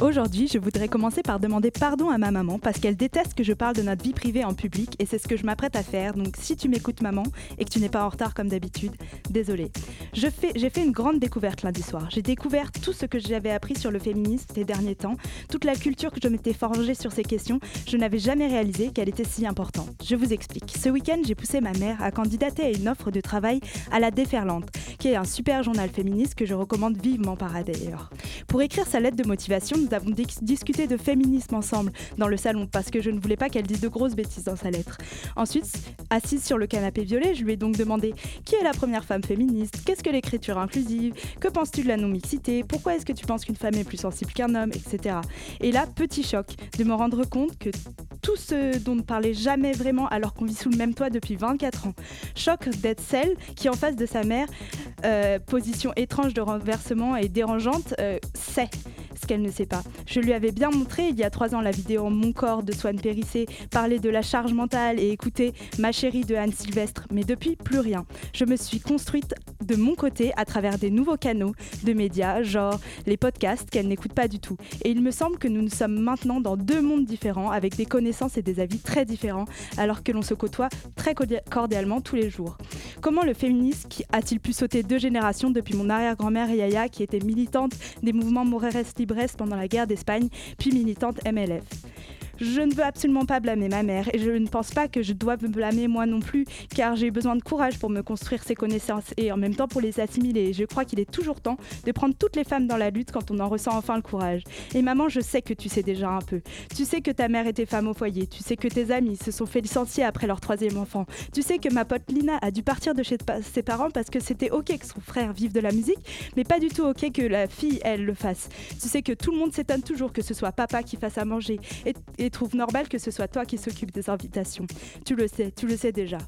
Aujourd'hui, je voudrais commencer par demander pardon à ma maman parce qu'elle déteste que je parle de notre vie privée en public et c'est ce que je m'apprête à faire. Donc si tu m'écoutes maman et que tu n'es pas en retard comme d'habitude, désolée. J'ai fait une grande découverte lundi soir. J'ai découvert tout ce que j'avais appris sur le féminisme ces derniers temps, toute la culture que je m'étais forgée sur ces questions. Je n'avais jamais réalisé qu'elle était si importante. Je vous explique. Ce week-end, j'ai poussé ma mère à candidater à une offre de travail à la Déferlante, qui est un super journal féministe que je recommande vivement par ailleurs. Pour écrire sa lettre de motivation, nous avons discuté de féminisme ensemble dans le salon parce que je ne voulais pas qu'elle dise de grosses bêtises dans sa lettre. Ensuite, assise sur le canapé violet, je lui ai donc demandé qui est la première femme féministe, qu'est-ce que l'écriture inclusive, que penses-tu de la non-mixité, pourquoi est-ce que tu penses qu'une femme est plus sensible qu'un homme, etc. Et là, petit choc de me rendre compte que tout ce dont ne parlait jamais vraiment alors qu'on vit sous le même toit depuis 24 ans. Choc d'être celle qui, en face de sa mère, euh, position étrange de renversement et dérangeante, euh, sait ce qu'elle ne sait pas. Je lui avais bien montré il y a trois ans la vidéo Mon corps de Swan Périssé, parler de la charge mentale et écouter Ma chérie de Anne Sylvestre, mais depuis plus rien. Je me suis construite de mon côté à travers des nouveaux canaux de médias, genre les podcasts qu'elle n'écoute pas du tout. Et il me semble que nous nous sommes maintenant dans deux mondes différents, avec des connaissances et des avis très différents, alors que l'on se côtoie très cordialement tous les jours. Comment le féminisme a-t-il pu sauter deux générations depuis mon arrière-grand-mère Yaya, qui était militante des mouvements Moreres Libres pendant la guerre d'Espagne, puis militante MLF je ne veux absolument pas blâmer ma mère et je ne pense pas que je dois me blâmer moi non plus car j'ai besoin de courage pour me construire ces connaissances et en même temps pour les assimiler. Je crois qu'il est toujours temps de prendre toutes les femmes dans la lutte quand on en ressent enfin le courage. Et maman, je sais que tu sais déjà un peu. Tu sais que ta mère était femme au foyer. Tu sais que tes amis se sont fait licencier après leur troisième enfant. Tu sais que ma pote Lina a dû partir de chez ses parents parce que c'était ok que son frère vive de la musique, mais pas du tout ok que la fille, elle, le fasse. Tu sais que tout le monde s'étonne toujours que ce soit papa qui fasse à manger et, trouve normal que ce soit toi qui s'occupe des invitations. Tu le sais, tu le sais déjà.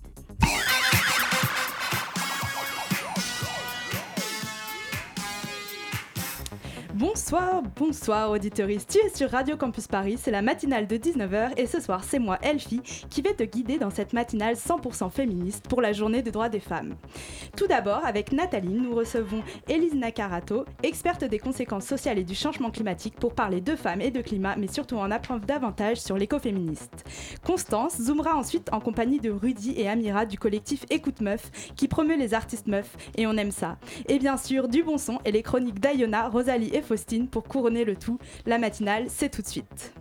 Bonsoir, bonsoir auditeuriste. Tu es sur Radio Campus Paris, c'est la matinale de 19h et ce soir c'est moi Elfie qui vais te guider dans cette matinale 100% féministe pour la journée des droits des femmes. Tout d'abord, avec Nathalie, nous recevons Elise Nakarato, experte des conséquences sociales et du changement climatique pour parler de femmes et de climat, mais surtout en apprendre davantage sur l'écoféministe. Constance zoomera ensuite en compagnie de Rudy et Amira du collectif Écoute Meuf qui promeut les artistes meufs et on aime ça. Et bien sûr, du bon son et les chroniques d'Ayona, Rosalie et Faustine pour couronner le tout. La matinale, c'est tout de suite.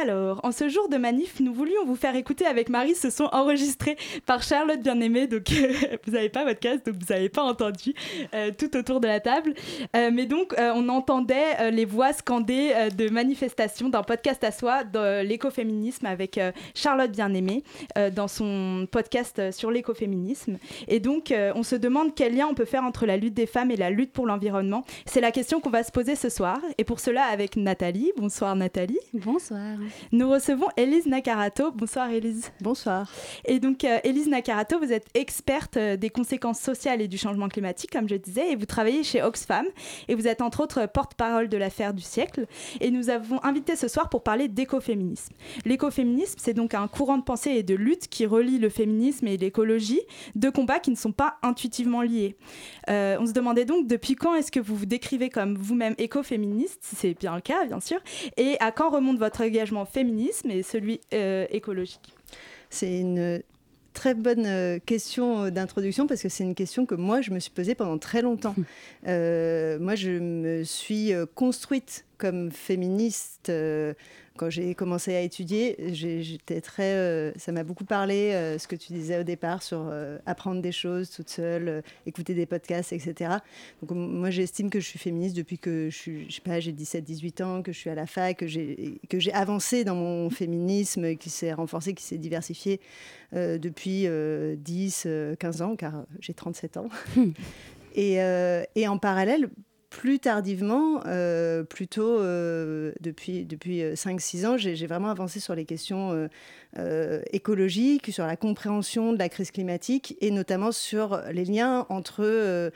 Alors, en ce jour de manif, nous voulions vous faire écouter avec Marie ce son enregistré par Charlotte Bien-Aimée. Donc, vous n'avez pas votre casque, donc vous n'avez pas entendu euh, tout autour de la table. Euh, mais donc, euh, on entendait les voix scandées de manifestations d'un podcast à soi, de l'écoféminisme, avec Charlotte Bien-Aimée, dans son podcast sur l'écoféminisme. Et donc, on se demande quel lien on peut faire entre la lutte des femmes et la lutte pour l'environnement. C'est la question qu'on va se poser ce soir. Et pour cela, avec Nathalie. Bonsoir Nathalie. Bonsoir. Nous recevons Elise Nakarato. Bonsoir Elise. Bonsoir. Et donc euh, Elise Nakarato, vous êtes experte euh, des conséquences sociales et du changement climatique, comme je disais, et vous travaillez chez Oxfam. Et vous êtes entre autres porte-parole de l'affaire du siècle. Et nous avons invité ce soir pour parler d'écoféminisme. L'écoféminisme, c'est donc un courant de pensée et de lutte qui relie le féminisme et l'écologie, deux combats qui ne sont pas intuitivement liés. Euh, on se demandait donc depuis quand est-ce que vous vous décrivez comme vous-même écoféministe, si c'est bien le cas, bien sûr, et à quand remonte votre engagement féminisme et celui euh, écologique C'est une très bonne euh, question euh, d'introduction parce que c'est une question que moi je me suis posée pendant très longtemps. moi je me suis construite comme féministe quand j'ai commencé à étudier, j'étais très, euh, ça m'a beaucoup parlé euh, ce que tu disais au départ sur euh, apprendre des choses toute seule, écouter des podcasts, etc. Donc moi j'estime que je suis féministe depuis que je suis, je sais pas, j'ai 17-18 ans, que je suis à la fac, que j'ai que j'ai avancé dans mon féminisme, qui s'est renforcé, qui s'est diversifié depuis 10-15 ans, car j'ai 37 ans. et, et en parallèle, plus tardivement, euh, plutôt euh, depuis, depuis 5-6 ans, j'ai vraiment avancé sur les questions écologiques, sur la compréhension de la crise climatique et notamment sur les liens entre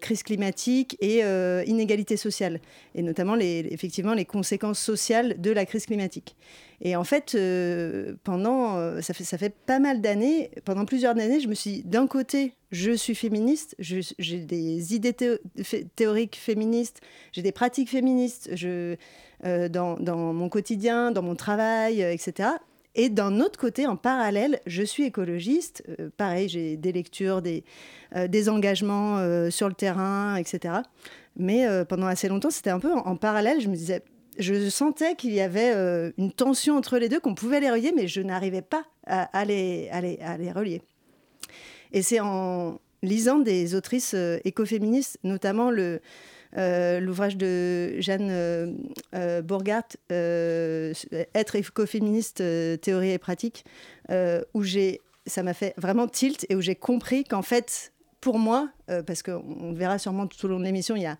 crise climatique et inégalité sociale, et notamment les, effectivement les conséquences sociales de la crise climatique. Et en fait, euh, pendant, euh, ça, fait, ça fait pas mal d'années, pendant plusieurs années, je me suis d'un côté, je suis féministe, j'ai des idées théoriques féministes, j'ai des pratiques féministes euh, dans, mon quotidien, dans mon travail, etc. Et d'un autre côté, en parallèle, je suis écologiste. pareil, j'ai des lectures, des, engagements sur le terrain, etc. Mais pendant assez longtemps, c'était un peu en, parallèle. Je me disais, je sentais qu'il y avait euh, une tension entre les deux, qu'on pouvait les relier, mais je n'arrivais pas à, les, relier. Et c'est en lisant des autrices euh, écoféministes, notamment le, euh, l'ouvrage de Jeanne Bourgart, Être écoféministe, théorie et pratique, où ça m'a fait vraiment tilt et où j'ai compris qu'en fait, pour moi, parce qu'on verra sûrement tout au long de l'émission, il y a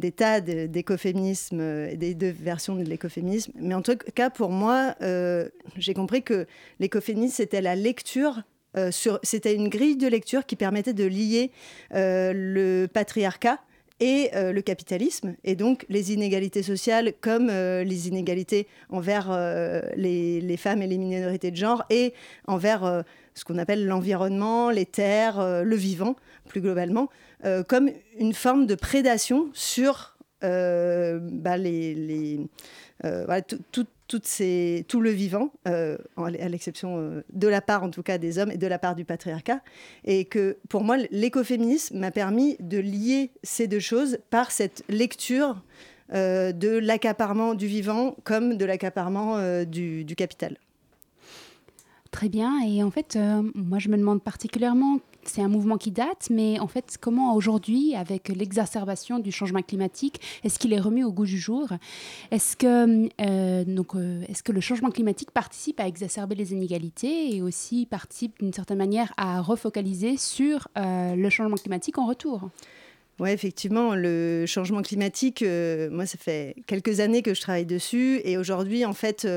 des tas d'écoféminismes, euh, des deux versions de l'écoféminisme. Mais en tout cas, pour moi, euh, j'ai compris que l'écoféminisme, c'était la lecture euh, c'était une grille de lecture qui permettait de lier le patriarcat et le capitalisme, et donc les inégalités sociales comme les inégalités envers les, femmes et les minorités de genre, et envers ce qu'on appelle l'environnement, les terres, le vivant, plus globalement. Euh, comme une forme de prédation sur euh, bah, les, euh, tout le vivant, à l'exception de la part en tout cas des hommes et de la part du patriarcat. Et que pour moi, l'écoféminisme m'a permis de lier ces deux choses par cette lecture de l'accaparement du vivant comme de l'accaparement du, capital. Très bien. Et en fait, moi, je me demande particulièrement c'est un mouvement qui date, mais en fait, comment aujourd'hui, avec l'exacerbation du changement climatique, est-ce qu'il est remis au goût du jour? Est-ce que, euh, euh, est-ce que le changement climatique participe à exacerber les inégalités et aussi participe d'une certaine manière à refocaliser sur euh, le changement climatique en retour? Oui, effectivement, le changement climatique, moi, ça fait quelques années que je travaille dessus. Et aujourd'hui, en fait,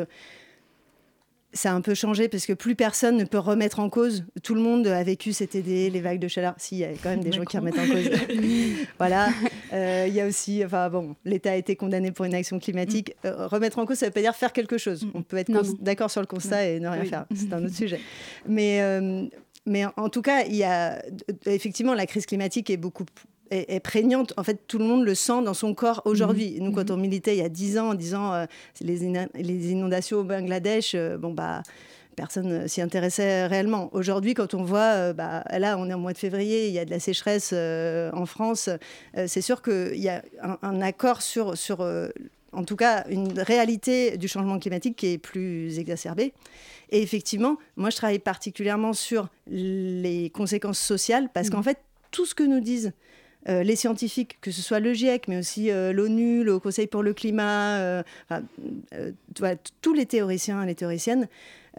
ça a un peu changé parce que plus personne ne peut remettre en cause. Tout le monde a vécu cet été, les vagues de chaleur. Si, il y a quand même des gens qui remettent en cause. voilà. Euh, il y a aussi, enfin bon, l'État a été condamné pour une action climatique. Mm. Euh, remettre en cause, ça ne veut pas dire faire quelque chose. Mm. On peut être d'accord sur le constat et ne rien faire. C'est un autre sujet. Mais, euh, mais en, tout cas, il y a effectivement la crise climatique est beaucoup est, prégnante. En fait, tout le monde le sent dans son corps aujourd'hui. Mhm. Nous, quand mhm. on militait il y a 10 ans en disant euh, les, inondations au Bangladesh, euh, bon, bah personne s'y intéressait réellement. Aujourd'hui, quand on voit, euh, bah, là, on est en mois de février, il y a de la sécheresse en France, c'est sûr qu'il y a un, accord sur, sur en tout cas, une réalité du changement climatique qui est plus exacerbée. Et effectivement, moi, je travaille particulièrement sur les conséquences sociales parce mhm. qu'en fait, tout ce que nous disent euh, les scientifiques, que ce soit le GIEC, mais aussi euh, l'ONU, le Conseil pour le climat, euh, tous les théoriciens et les théoriciennes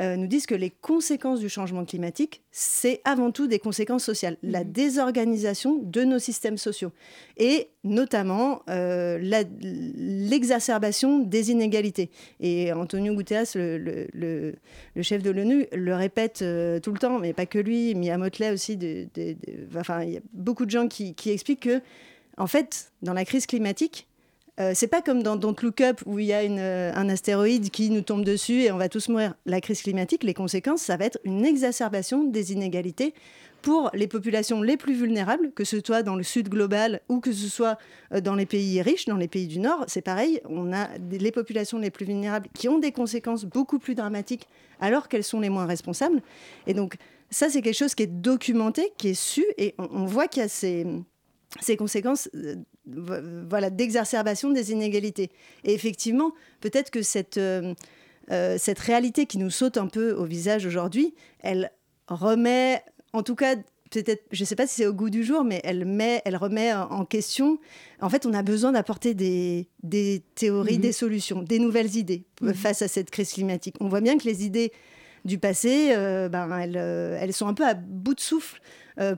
euh, nous disent que les conséquences du changement climatique, c'est avant tout des conséquences sociales, la mhm. désorganisation de nos systèmes sociaux et notamment euh, l'exacerbation des inégalités. Et Antonio Guterres, le, le, chef de l'ONU, le répète euh, tout le temps, mais pas que lui, Mia Motley aussi, enfin, il y a beaucoup de gens qui, qui expliquent que, en fait, dans la crise climatique, euh, c'est pas comme dans Don't Look Up où il y a euh, un astéroïde qui nous tombe dessus et on va tous mourir. La crise climatique, les conséquences, ça va être une exacerbation des inégalités pour les populations les plus vulnérables, que ce soit dans le sud global ou que ce soit euh, dans les pays riches, dans les pays du Nord. C'est pareil, on a les populations les plus vulnérables qui ont des conséquences beaucoup plus dramatiques alors qu'elles sont les moins responsables. Et donc, ça, c'est quelque chose qui est documenté, qui est su, et on voit qu'il y a ces ces conséquences euh, voilà, d'exacerbation des inégalités. Et effectivement, peut-être que cette, euh, euh, cette réalité qui nous saute un peu au visage aujourd'hui, elle remet, en tout cas, peut-être, je ne sais pas si c'est au goût du jour, mais elle, met, elle remet en question. En fait, on a besoin d'apporter des, des théories, mhm. des solutions, des nouvelles idées mhm. face à cette crise climatique. On voit bien que les idées du passé, ben, elles, elles, sont un peu à bout de souffle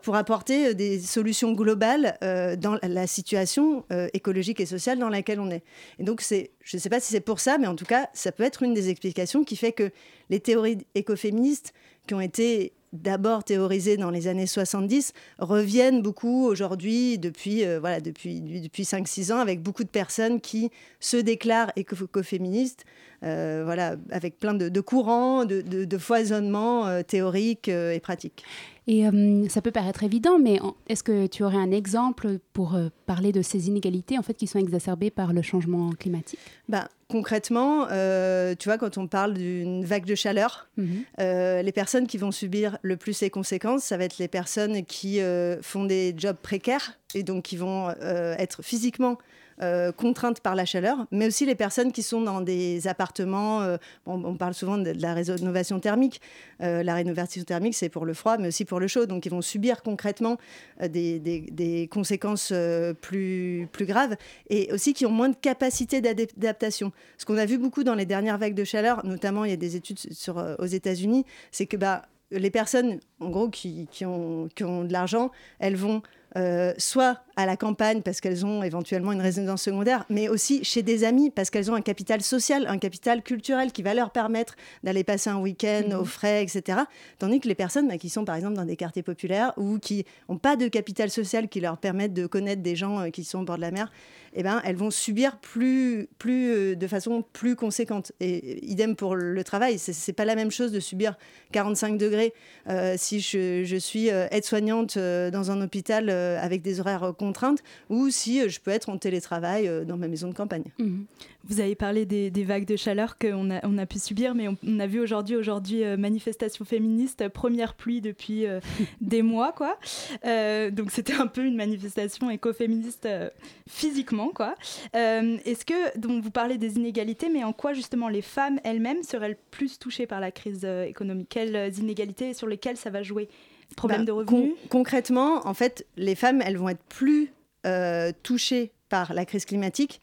pour apporter des solutions globales dans la situation écologique et sociale dans laquelle on est. Et donc, je ne sais pas si c'est pour ça, mais en tout cas, ça peut être une des explications qui fait que les théories écoféministes qui ont été d'abord théorisées dans les années 70 reviennent beaucoup aujourd'hui, depuis, euh, voilà, depuis, depuis 5-6 ans, avec beaucoup de personnes qui se déclarent écoféministes, euh, voilà, avec plein de, courants, de, de, foisonnements euh, théoriques et pratiques. Et ça peut paraître évident, mais est-ce que tu aurais un exemple pour parler de ces inégalités en fait qui sont exacerbées par le changement climatique? Bah, concrètement, euh, tu vois, quand on parle d'une vague de chaleur, mhm. euh, les personnes qui vont subir le plus ces conséquences, ça va être les personnes qui euh, font des jobs précaires et donc qui vont être physiquement euh, contraintes par la chaleur, mais aussi les personnes qui sont dans des appartements. Euh, on parle souvent de, la rénovation thermique. Euh, la rénovation thermique, c'est pour le froid, mais aussi pour le chaud. Donc, ils vont subir concrètement des, conséquences plus, graves et aussi qui ont moins de capacité d'adaptation. Ce qu'on a vu beaucoup dans les dernières vagues de chaleur, notamment il y a des études aux États-Unis, c'est que bah, les personnes, en gros, qui, ont, de l'argent, elles vont soit à la campagne parce qu'elles ont éventuellement une résidence secondaire, mais aussi chez des amis parce qu'elles ont un capital social, un capital culturel qui va leur permettre d'aller passer un week-end mhm. au frais, etc. Tandis que les personnes bah, qui sont par exemple dans des quartiers populaires ou qui n'ont pas de capital social qui leur permettent de connaître des gens euh, qui sont au bord de la mer, eh ben, elles vont subir plus, plus, euh, de façon plus conséquente. Et idem pour le travail, c'est pas la même chose de subir 45 degrés si je, je suis aide-soignante dans un hôpital avec des horaires contraintes ou si euh, je peux être en télétravail euh, dans ma maison de campagne. Mhm. Vous avez parlé des, vagues de chaleur qu'on a, on a pu subir, mais on, a vu aujourd'hui, aujourd'hui euh, manifestation féministe, première pluie depuis des mois, quoi. donc c'était un peu une manifestation écoféministe physiquement, quoi. Est-ce que, donc vous parlez des inégalités, mais en quoi justement les femmes elles-mêmes seraient le plus touchées par la crise économique? Quelles inégalités sur lesquelles ça va jouer? Problème bah, de revenus Concrètement, en fait, les femmes, elles vont être plus euh, touchées par la crise climatique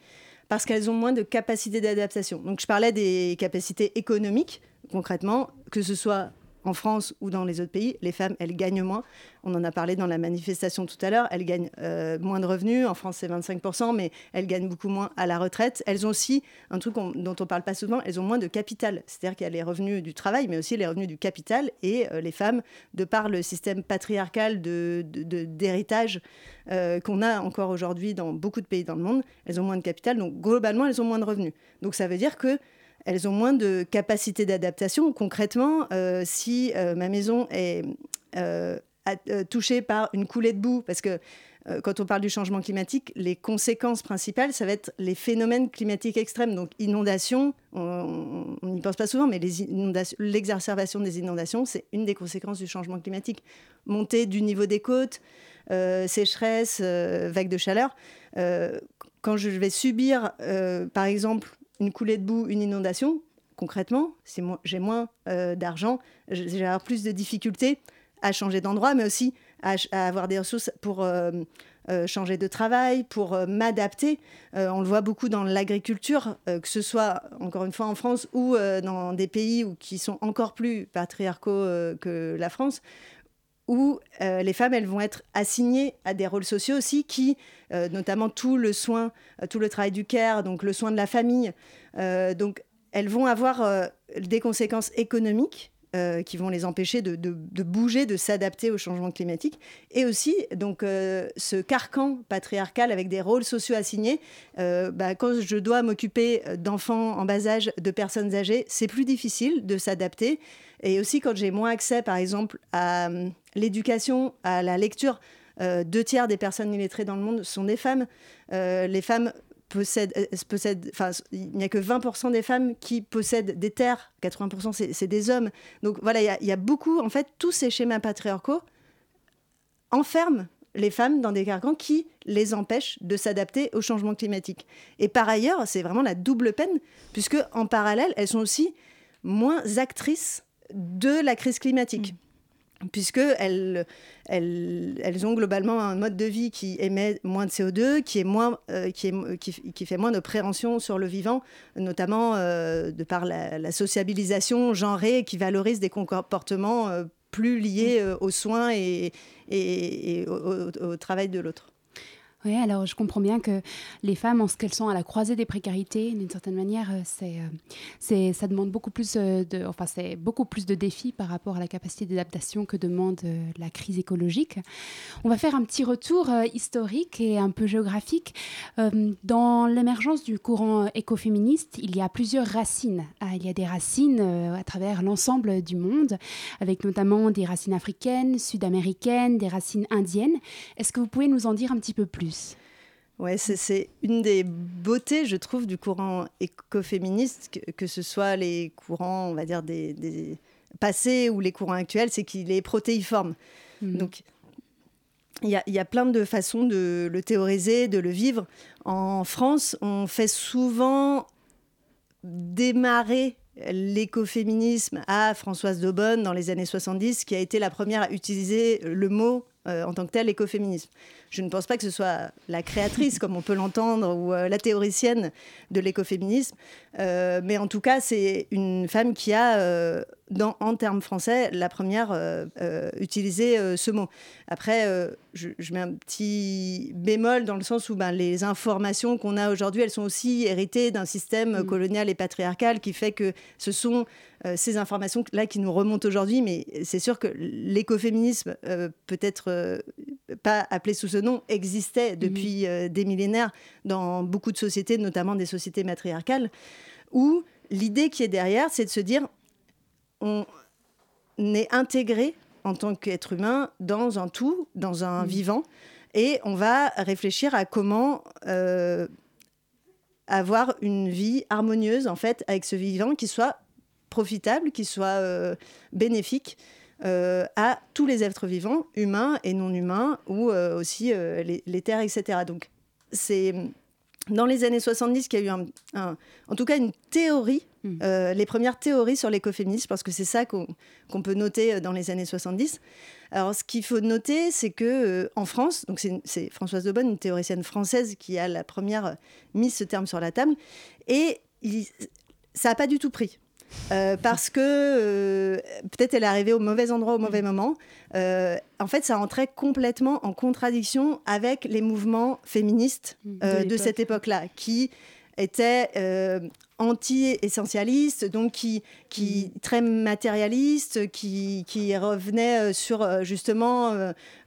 parce qu'elles ont moins de capacité d'adaptation. Donc, je parlais des capacités économiques, concrètement, que ce soit en France ou dans les autres pays, les femmes, elles gagnent moins. On en a parlé dans la manifestation tout à l'heure. Elles gagnent euh, moins de revenus. En France, c'est 25%, mais elles gagnent beaucoup moins à la retraite. Elles ont aussi un truc dont on ne parle pas souvent, elles ont moins de capital. C'est-à-dire qu'il y a les revenus du travail, mais aussi les revenus du capital. Et euh, les femmes, de par le système patriarcal d'héritage de, euh, qu'on a encore aujourd'hui dans beaucoup de pays dans le monde, elles ont moins de capital. Donc globalement, elles ont moins de revenus. Donc ça veut dire que elles ont moins de capacité d'adaptation. Concrètement, euh, si euh, ma maison est euh, touchée par une coulée de boue, parce que quand on parle du changement climatique, les conséquences principales, ça va être les phénomènes climatiques extrêmes, donc inondations, on n'y pense pas souvent, mais l'exacerbation des inondations, c'est une des conséquences du changement climatique. Montée du niveau des côtes, sécheresse, vagues de chaleur. quand je vais subir, par exemple, une coulée de boue, une inondation, concrètement, si j'ai moins euh, d'argent, j'ai plus de difficultés à changer d'endroit, mais aussi à, avoir des ressources pour euh, euh, changer de travail, pour m'adapter. on le voit beaucoup dans l'agriculture, que ce soit encore une fois en France ou dans des pays qui sont encore plus patriarcaux que la France, où euh, les femmes elles vont être assignées à des rôles sociaux aussi qui euh, notamment tout le soin euh, tout le travail du care donc le soin de la famille donc elles vont avoir des conséquences économiques qui vont les empêcher de, bouger, de s'adapter au changement climatique. Et aussi, donc, ce carcan patriarcal avec des rôles sociaux assignés, bah, quand je dois m'occuper d'enfants en bas âge, de personnes âgées, c'est plus difficile de s'adapter. Et aussi, quand j'ai moins accès, par exemple, à l'éducation, à la lecture, euh, deux tiers des personnes illettrées dans le monde sont des femmes. Euh, les femmes euh, il n'y a que 20% des femmes qui possèdent des terres, 80% c'est des hommes. Donc voilà, il y, a beaucoup, en fait, tous ces schémas patriarcaux enferment les femmes dans des carcans qui les empêchent de s'adapter au changement climatique. Et par ailleurs, c'est vraiment la double peine, puisque en parallèle, elles sont aussi moins actrices de la crise climatique. Puisqu'elles elles, elles, ont globalement un mode de vie qui émet moins de CO2, qui, est moins, euh, qui, est, qui, fait moins de préhension sur le vivant, notamment euh, de par la, sociabilisation genrée qui valorise des comportements euh, plus lié aux soins et, et, au travail de l'autre. Alors je comprends bien que les femmes, en ce qu'elles sont à la croisée des précarités, d'une certaine manière, euh, c'est, euh, c'est, ça demande beaucoup plus euh, de, enfin, c'est beaucoup plus de défis par rapport à la capacité d'adaptation que demande la crise écologique. On va faire un petit retour historique et un peu géographique. Dans l'émergence du courant écoféministe, il y a plusieurs racines. Ah, il y a des racines à travers l'ensemble du monde, avec notamment des racines africaines, sud-américaines, des racines indiennes. Est-ce que vous pouvez nous en dire un petit peu plus? Ouais, c'est une des beautés, je trouve, du courant écoféministe, que, que ce soit les courants, on va dire, des, passés ou les courants actuels, c'est qu'il est protéiforme. Mhm. Donc, il y, a, y, a, plein de façons de le théoriser, de le vivre. En France, on fait souvent démarrer l'écoféminisme à Françoise Daubonne dans les années 70, qui a été la première à utiliser le mot euh, en tant que tel écoféminisme. Je ne pense pas que ce soit la créatrice, comme on peut l'entendre, ou euh, la théoricienne de l'écoféminisme, euh, mais en tout cas, c'est une femme qui a, dans, en termes français, la première utilisé ce mot. Après, je, mets un petit bémol dans le sens où ben, les informations qu'on a aujourd'hui, elles sont aussi héritées d'un système mm. colonial et patriarcal qui fait que ce sont ces informations-là qui nous remontent aujourd'hui, mais c'est sûr que l'écoféminisme, euh, peut-être euh, pas appelé sous ce nom, existait depuis mhm. des millénaires dans beaucoup de sociétés, notamment des sociétés matriarcales, où l'idée qui est derrière, c'est de se dire on est intégré en tant qu'être humain dans un tout, dans un mhm. vivant, et on va réfléchir à comment avoir une vie harmonieuse en fait avec ce vivant qui soit profitable, qui soit euh, bénéfique euh, à tous les êtres vivants, humains et non humains, ou euh, aussi les, terres, etc. Donc, c'est dans les années 70 qu'il y a eu un, en tout cas une théorie, hmm. les premières théories sur l'écoféminisme, parce que c'est ça qu'on peut noter dans les années 70. Alors, ce qu'il faut noter, c'est que en France, donc c'est Françoise Daubonne, une théoricienne française, qui a la première mis ce terme sur la table, et ça n'a pas du tout pris. Euh, parce que euh, peut-être elle est arrivée au mauvais endroit au mauvais mm. moment. Euh, en fait, ça rentrait complètement en contradiction avec les mouvements féministes mm. de, cette époque-là, qui étaient anti-essentialistes, donc qui, qui mm. très matérialistes, qui, qui revenaient sur justement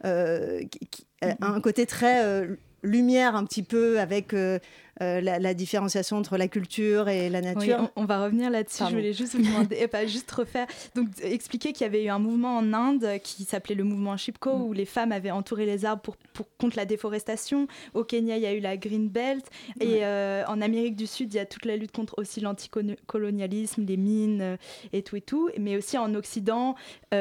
un côté très lumière un petit peu avec euh, la, différenciation entre la culture et la nature. on, va revenir là-dessus. Je voulais juste vous demander, pas juste refaire, donc expliquer qu'il y avait eu un mouvement en Inde qui s'appelait le mouvement Chipko, mm. où les femmes avaient entouré les arbres pour, pour, contre la déforestation. Au Kenya, il y a eu la Green Belt. Et euh, en Amérique du Sud, il y a toute la lutte contre aussi l'anticolonialisme, les mines euh, et tout et tout. Mais aussi en Occident,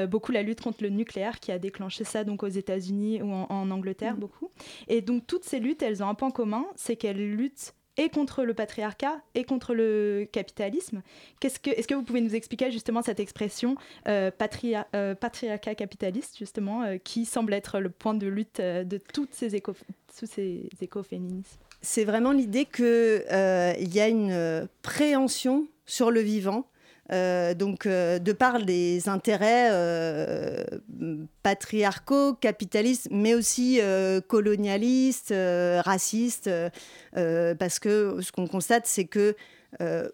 beaucoup la lutte contre le nucléaire qui a déclenché ça donc aux États-Unis ou en, Angleterre, mm. beaucoup. Et donc toutes ces luttes, elles ont un point commun, c'est qu'elles luttent et contre le patriarcat et contre le capitalisme. Est-ce que vous pouvez nous expliquer justement cette expression euh, euh, patriarcat capitaliste, justement, euh, qui semble être le point de lutte de toutes ces, éco, tous ces écoféminismes? C'est vraiment l'idée qu'il y a une préhension sur le vivant euh, donc, euh, de par des intérêts euh, patriarcaux, capitalistes, mais aussi colonialistes, racistes, parce que ce qu'on constate, c'est que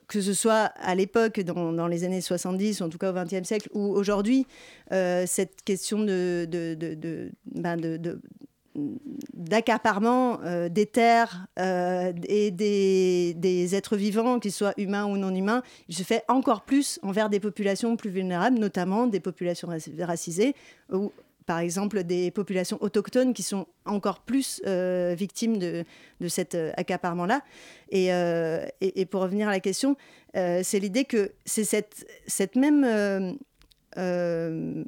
que ce soit à l'époque, dans, les années 70, en tout cas au XXe siècle, ou aujourd'hui, cette question de, ben d'accaparement euh, des terres euh, et des, des, êtres vivants, qu'ils soient humains ou non humains, il se fait encore plus envers des populations plus vulnérables, notamment des populations racisées ou par exemple des populations autochtones qui sont encore plus euh, victimes de, de cet accaparement-là. Et, et, et, pour revenir à la question, c'est l'idée que c'est cette, cette même euh,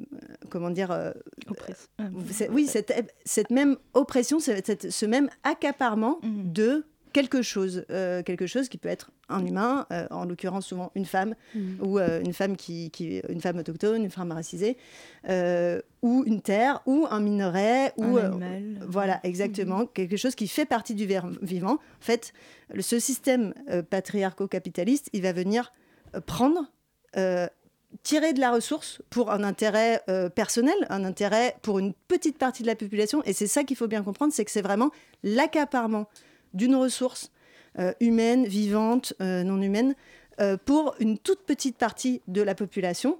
comment dire euh, oui cette, cette, même oppression ce même accaparement mhm. de quelque chose euh, quelque chose qui peut être un humain en l'occurrence souvent une femme mhm. ou une femme qui, qui, une femme autochtone une femme racisée ou une terre ou un minerai ou un voilà exactement mhm. quelque chose qui fait partie du vivant en fait ce système patriarco-capitaliste il va venir prendre tirer de la ressource pour un intérêt euh, personnel, un intérêt pour une petite partie de la population. Et c'est ça qu'il faut bien comprendre, c'est que c'est vraiment l'accaparement d'une ressource euh, humaine, vivante, euh, non humaine, pour une toute petite partie de la population.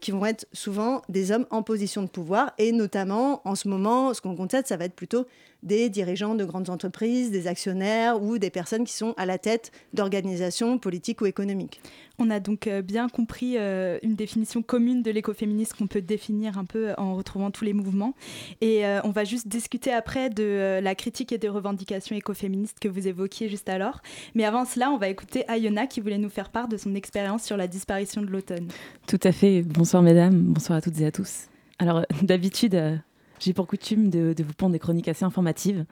qui vont être souvent des hommes en position de pouvoir et notamment en ce moment, ce qu'on constate, ça va être plutôt des dirigeants de grandes entreprises, des actionnaires ou des personnes qui sont à la tête d'organisations politiques ou économiques. On a donc euh, bien compris euh, une définition commune de l'écoféminisme qu'on peut définir un peu en retrouvant tous les mouvements. Et euh, on va juste discuter après de la critique et des revendications écoféministes que vous évoquiez juste alors. Mais avant cela, on va écouter Ayona qui voulait nous faire part de son expérience sur la disparition de l'automne. Tout à fait. Bonsoir mesdames, bonsoir à toutes et à tous. Alors d'habitude, j'ai pour coutume de, vous pondre des chroniques assez informatives,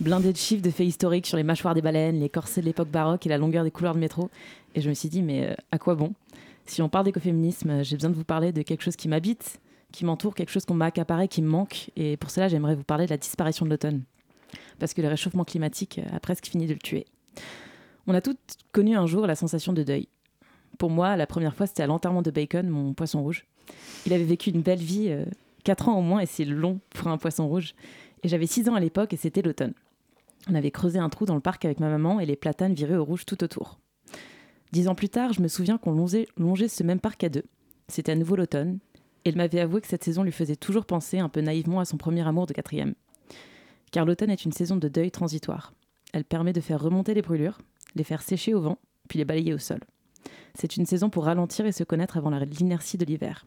blindées de chiffres, de faits historiques sur les mâchoires des baleines, les corsets de l'époque baroque et la longueur des couloirs de métro. Et je me suis dit, mais euh, à quoi bon? Si on parle d'écoféminisme, j'ai besoin de vous parler de quelque chose qui m'habite, qui m'entoure, quelque chose qu'on m'a accaparé, qui me manque. Et pour cela, j'aimerais vous parler de la disparition de l'automne. Parce que le réchauffement climatique a presque fini de le tuer. On a toutes connu un jour la sensation de deuil. Pour moi, la première fois, c'était à l'enterrement de Bacon, mon poisson rouge. Il avait vécu une belle vie, euh, 4 ans au moins et c'est long pour un poisson rouge. Et j'avais 6 ans à l'époque et c'était l'automne. On avait creusé un trou dans le parc avec ma maman et les platanes viraient au rouge tout autour. Dix ans plus tard, je me souviens qu'on longeait, ce même parc à deux. C'était à nouveau l'automne, et elle m'avait avoué que cette saison lui faisait toujours penser un peu naïvement à son premier amour de quatrième. Car l'automne est une saison de deuil transitoire. Elle permet de faire remonter les brûlures, les faire sécher au vent, puis les balayer au sol. C'est une saison pour ralentir et se connaître avant l'inertie de l'hiver.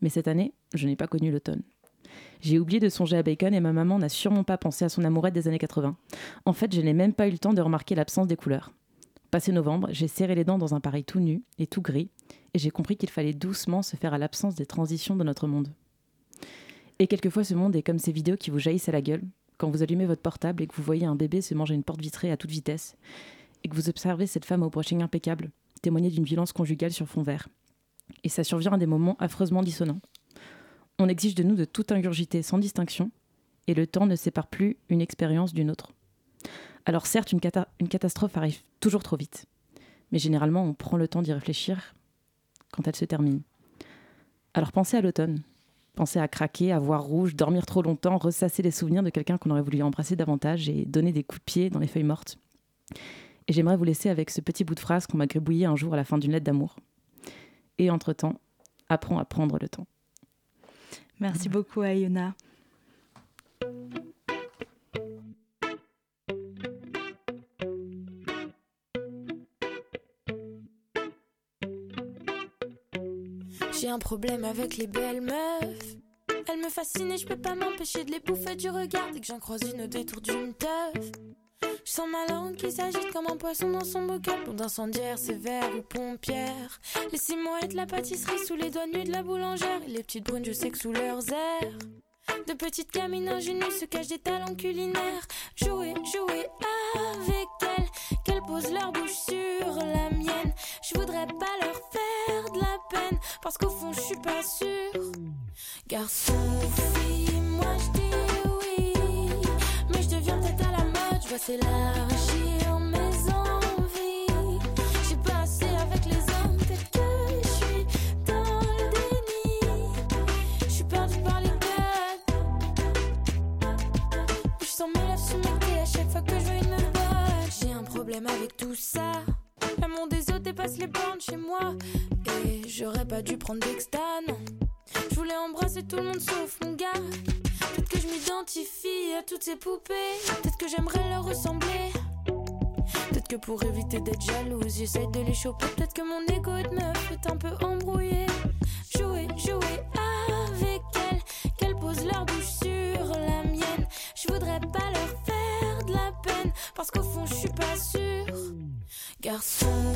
Mais cette année, je n'ai pas connu l'automne. J'ai oublié de songer à Bacon et ma maman n'a sûrement pas pensé à son amourette des années 80. En fait, je n'ai même pas eu le temps de remarquer l'absence des couleurs. Passé novembre, j'ai serré les dents dans un pareil tout nu et tout gris, et j'ai compris qu'il fallait doucement se faire à l'absence des transitions de notre monde. Et quelquefois, ce monde est comme ces vidéos qui vous jaillissent à la gueule, quand vous allumez votre portable et que vous voyez un bébé se manger une porte vitrée à toute vitesse, et que vous observez cette femme au brushing impeccable, témoigner d'une violence conjugale sur fond vert. Et ça survient à des moments affreusement dissonants. On exige de nous de tout ingurgiter sans distinction, et le temps ne sépare plus une expérience d'une autre. Alors certes, une, catastrophe arrive toujours trop vite, mais généralement on prend le temps d'y réfléchir quand elle se termine. Alors pensez à l'automne, pensez à craquer, à voir rouge, dormir trop longtemps, ressasser les souvenirs de quelqu'un qu'on aurait voulu embrasser davantage et donner des coups de pied dans les feuilles mortes. Et j'aimerais vous laisser avec ce petit bout de phrase qu'on m'a gribouillé un jour à la fin d'une lettre d'amour et entre-temps, apprends à prendre le temps. Merci beaucoup, Ayuna. J'ai un problème avec les belles meufs. Elles me fascinent et je peux pas m'empêcher de les bouffer du regard dès que j'en croise une au détour d'une teuf. Je sens ma langue qui s'agite comme un poisson dans son bocal. Pour d'incendiaire, sévère ou pompière. Laissez-moi être la pâtisserie sous les doigts nus de la boulangère. Les petites brunes, je sais que sous leurs airs. De petites gamines ingénues se cachent des talents culinaires. Jouer, jouer avec elles. Qu'elles posent leur bouche sur la mienne. Je voudrais pas leur faire de la peine. Parce qu'au fond, je suis pas sûre. Garçon ou moi je dis s'élargir mes envies. J'ai passé avec les hommes, peut-être que je suis dans le déni. Je suis perdue par les codes. Je sens mes lèvres se à chaque fois que je vois une meuf J'ai un problème avec tout ça. L'amour des autres dépasse les bornes chez moi. Et j'aurais pas dû prendre d'extane. Je voulais embrasser tout le monde sauf mon gars. M'identifie à toutes ces poupées. Peut-être que j'aimerais leur ressembler. Peut-être que pour éviter d'être jalouse, j'essaie de les choper. Peut-être que mon ego de meuf est un peu embrouillé. Jouer, jouer avec elles, qu'elles posent leur bouche sur la mienne. Je voudrais pas leur faire de la peine, parce qu'au fond, je suis pas sûre. Garçon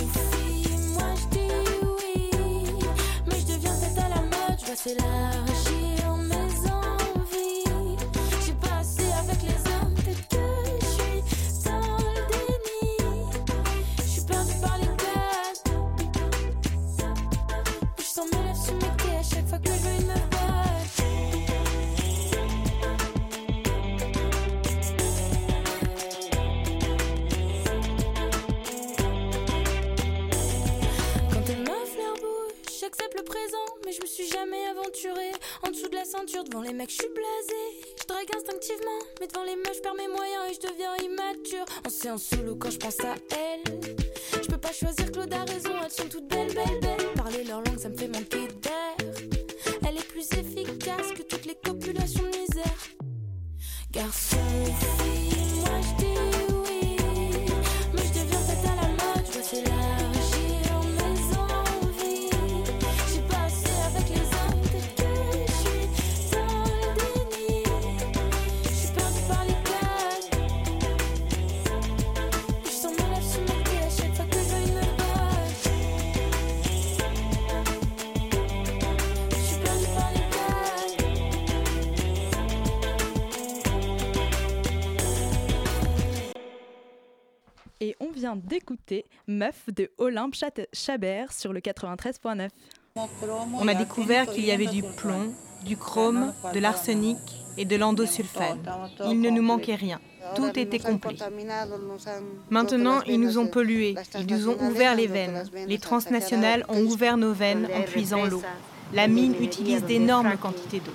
devant les mecs, je suis blasée. Je drague instinctivement, mais devant les meufs, je perds mes moyens et je deviens immature. En séance solo quand je pense à elle. Je peux pas choisir, Claude a raison, elles sont toutes belles, belles, belles. Parler leur langue, ça me fait manquer d'air. Elle est plus efficace que toutes les copulations de misère. Garçon, vient d'écouter Meuf de Olympe Chat- Chabert sur le 93.9. On a découvert qu'il y avait du plomb, du chrome, de l'arsenic et de l'endosulfane. Il ne nous manquait rien. Tout était complet. Maintenant, ils nous ont pollués. Ils nous ont ouvert les veines. Les transnationales ont ouvert nos veines en puisant l'eau. La mine utilise d'énormes quantités d'eau.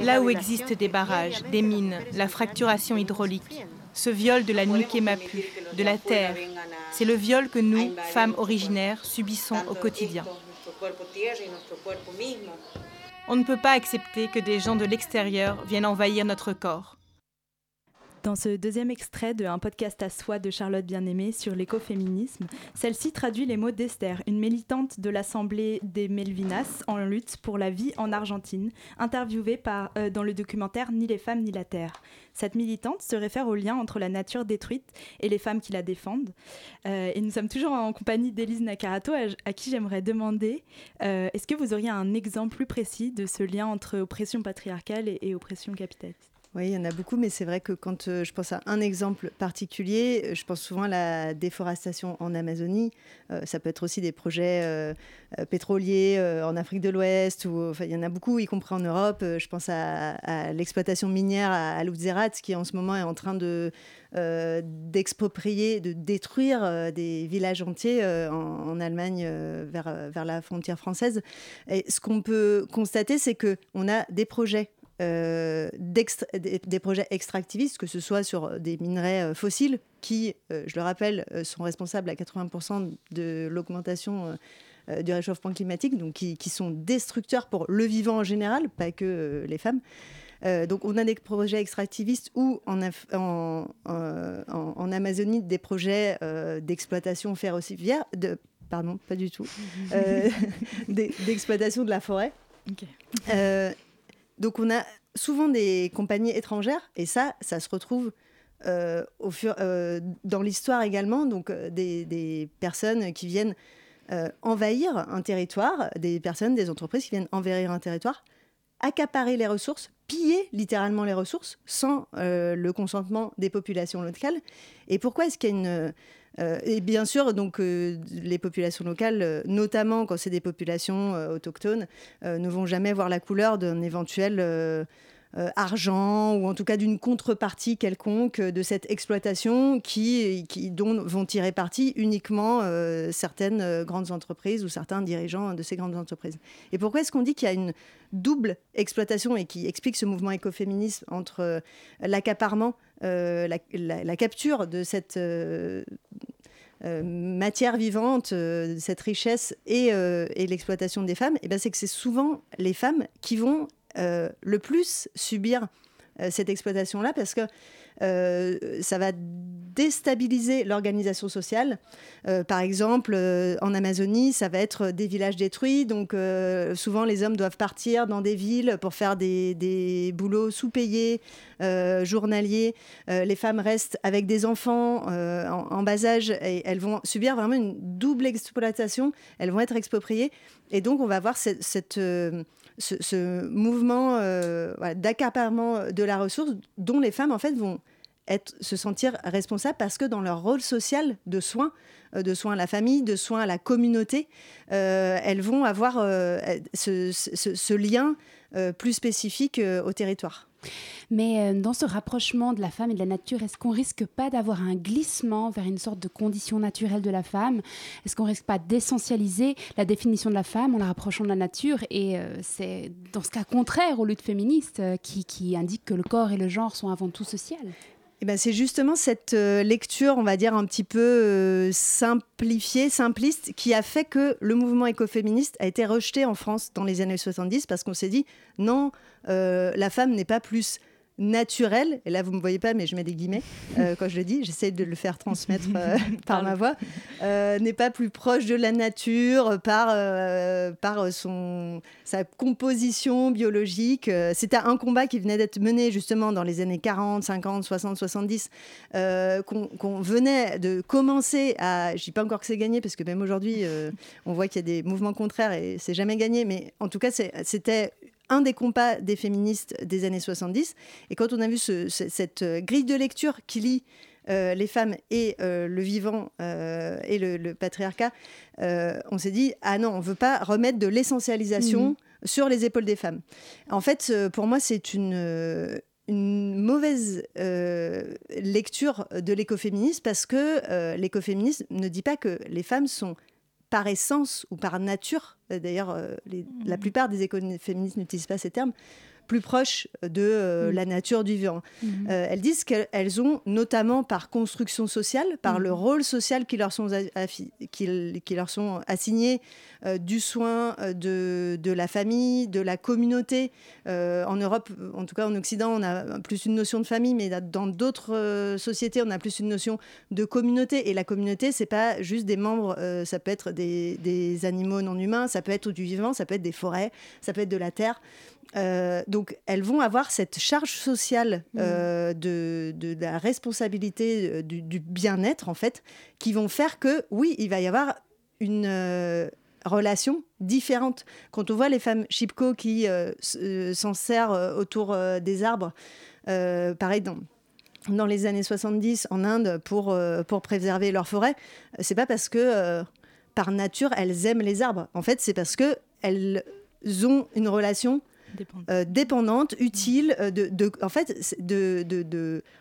Là où existent des barrages, des mines, la fracturation hydraulique, ce viol de la Nukemapu, de la terre, c'est le viol que nous, femmes originaires, subissons au quotidien. On ne peut pas accepter que des gens de l'extérieur viennent envahir notre corps. Dans ce deuxième extrait de Un podcast à soi de Charlotte Bien-Aimée sur l'écoféminisme, celle-ci traduit les mots d'Esther, une militante de l'Assemblée des Melvinas en lutte pour la vie en Argentine, interviewée euh, dans le documentaire Ni les femmes ni la terre. Cette militante se réfère au lien entre la nature détruite et les femmes qui la défendent. Euh, et nous sommes toujours en compagnie d'Élise Nakarato, à, qui j'aimerais demander euh, est-ce que vous auriez un exemple plus précis de ce lien entre oppression patriarcale et oppression capitaliste? Oui, il y en a beaucoup, mais c'est vrai que quand euh, je pense à un exemple particulier, euh, je pense souvent à la déforestation en Amazonie. Euh, ça peut être aussi des projets pétroliers en Afrique de l'Ouest, ou il y en a beaucoup, y compris en Europe. Je pense à, l'exploitation minière à, à Lutzerat, qui en ce moment est en train de d'exproprier, de détruire des villages entiers en, Allemagne vers, vers la frontière française. Et ce qu'on peut constater, c'est que on a des projets euh, des, des projets extractivistes, que ce soit sur des minerais euh, fossiles, qui, euh, je le rappelle, euh, sont responsables à 80% de l'augmentation euh, euh, du réchauffement climatique, donc qui, qui sont destructeurs pour le vivant en général, pas que euh, les femmes. Euh, donc on a des projets extractivistes ou en, Af- en, euh, en- en Amazonie des projets euh, d'exploitation ferroviaire, de, pardon, pas du tout, euh, d'e- d'exploitation de la forêt. Ok. Euh, donc on a souvent des compagnies étrangères et ça, ça se retrouve euh, euh, dans l'histoire également. Donc euh, des, personnes qui viennent envahir un territoire, des personnes, des entreprises qui viennent envahir un territoire, accaparer les ressources, piller littéralement les ressources sans le consentement des populations locales. Et pourquoi est-ce qu'il y a une euh, et bien sûr, donc euh, les populations locales, euh, notamment quand c'est des populations autochtones, ne vont jamais voir la couleur d'un éventuel argent ou en tout cas d'une contrepartie quelconque de cette exploitation qui, qui dont vont tirer parti uniquement euh, certaines euh, grandes entreprises ou certains dirigeants de ces grandes entreprises. Et pourquoi est-ce qu'on dit qu'il y a une double exploitation et qui explique ce mouvement écoféministe entre euh, l'accaparement, euh, la, capture de cette euh, euh, matière vivante, euh, cette richesse et, euh, l'exploitation des femmes, et ben c'est que c'est souvent les femmes qui vont euh, le plus subir euh, cette exploitation-là parce que euh, ça va déstabiliser l'organisation sociale. Euh, par exemple, euh, en Amazonie, ça va être des villages détruits. Donc, euh, souvent, les hommes doivent partir dans des villes pour faire des, des boulots sous-payés, euh, journaliers. Euh, les femmes restent avec des enfants euh, en, bas âge et elles vont subir vraiment une double exploitation. Elles vont être expropriées. Et donc, on va avoir cette, cette, euh, ce, mouvement euh, d'accaparement de la ressource dont les femmes, en fait, vont être, se sentir responsables parce que dans leur rôle social de soins, euh, de soins à la famille, de soins à la communauté, euh, elles vont avoir euh, ce, lien plus spécifique au territoire. Mais dans ce rapprochement de la femme et de la nature, est-ce qu'on risque pas d'avoir un glissement vers une sorte de condition naturelle de la femme? Est-ce qu'on risque pas d'essentialiser la définition de la femme en la rapprochant de la nature? Et c'est dans ce cas contraire aux luttes féministes qui, qui indiquent que le corps et le genre sont avant tout social. Eh ben, c'est justement cette euh, lecture, on va dire, un petit peu euh, simplifiée, simpliste, qui a fait que le mouvement écoféministe a été rejeté en France dans les années 70 parce qu'on s'est dit non, euh, la femme n'est pas plus naturel, et là vous ne me voyez pas mais je mets des guillemets euh, quand je le dis, j'essaie de le faire transmettre euh, par ma voix, euh, n'est pas plus proche de la nature par, par son, sa composition biologique. C'était un combat qui venait d'être mené justement dans les années 40, 50, 60, 70, qu'on venait de commencer à... Je dis pas encore que c'est gagné parce que même aujourd'hui on voit qu'il y a des mouvements contraires et c'est jamais gagné, mais en tout cas c'était un des combats des féministes des années 70. Et quand on a vu cette euh, grille de lecture qui lie euh, les femmes et euh, le vivant et le, patriarcat, on s'est dit ah non, on veut pas remettre de l'essentialisation mmh. sur les épaules des femmes. En fait, pour moi, c'est une une mauvaise lecture de l'écoféminisme parce que l'écoféminisme ne dit pas que les femmes sont par essence ou par nature, euh, d'ailleurs euh, la mmh. plupart des économistes féministes n'utilisent pas ces termes, plus proches de euh, mm. la nature du vivant. Mm-hmm. Euh, elles disent qu'elles ont, notamment par construction sociale, par le mm-hmm. rôle social qui leur sont, qui, qui leur sont assignés, euh, du soin de, de, la famille, de la communauté. en Europe, en tout cas en Occident, on a plus une notion de famille, mais dans d'autres sociétés, on a plus une notion de communauté. Et la communauté, c'est pas juste des membres, ça peut être des, des animaux non humains, ça peut être du vivant, ça peut être des forêts, ça peut être de la terre. Euh, donc, elles vont avoir cette charge sociale mm. euh, de, la responsabilité euh, du, bien-être, en fait, qui vont faire que, oui, il va y avoir une relation différente. Quand on voit les femmes chipko qui s'en servent autour des arbres, pareil, dans, dans les années 70 en Inde pour, pour préserver leur forêt, c'est pas parce que par nature elles aiment les arbres. En fait, c'est parce que elles ont une relation euh, dépendante, utile, euh, en fait,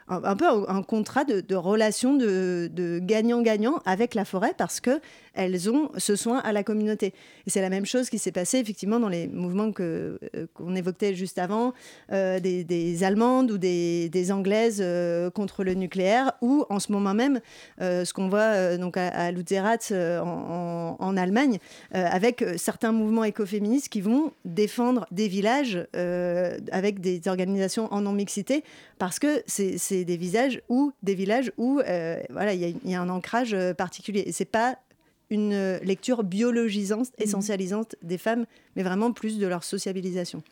un, peu un, contrat de, relation de, gagnant-gagnant avec la forêt parce que elles ont ce soin à la communauté. Et c'est la même chose qui s'est passé effectivement dans les mouvements que, euh, qu'on évoquait juste avant, des, Allemandes ou des, Anglaises contre le nucléaire, ou en ce moment même, ce qu'on voit donc à, à Lutzerat en, en, Allemagne, avec certains mouvements écoféministes qui vont défendre des villages avec des organisations en non-mixité, parce que c'est des visages ou des villages où euh, voilà il y, a un ancrage euh, particulier. Et c'est pas une lecture biologisante, mhm. essentialisante des femmes, mais vraiment plus de leur sociabilisation.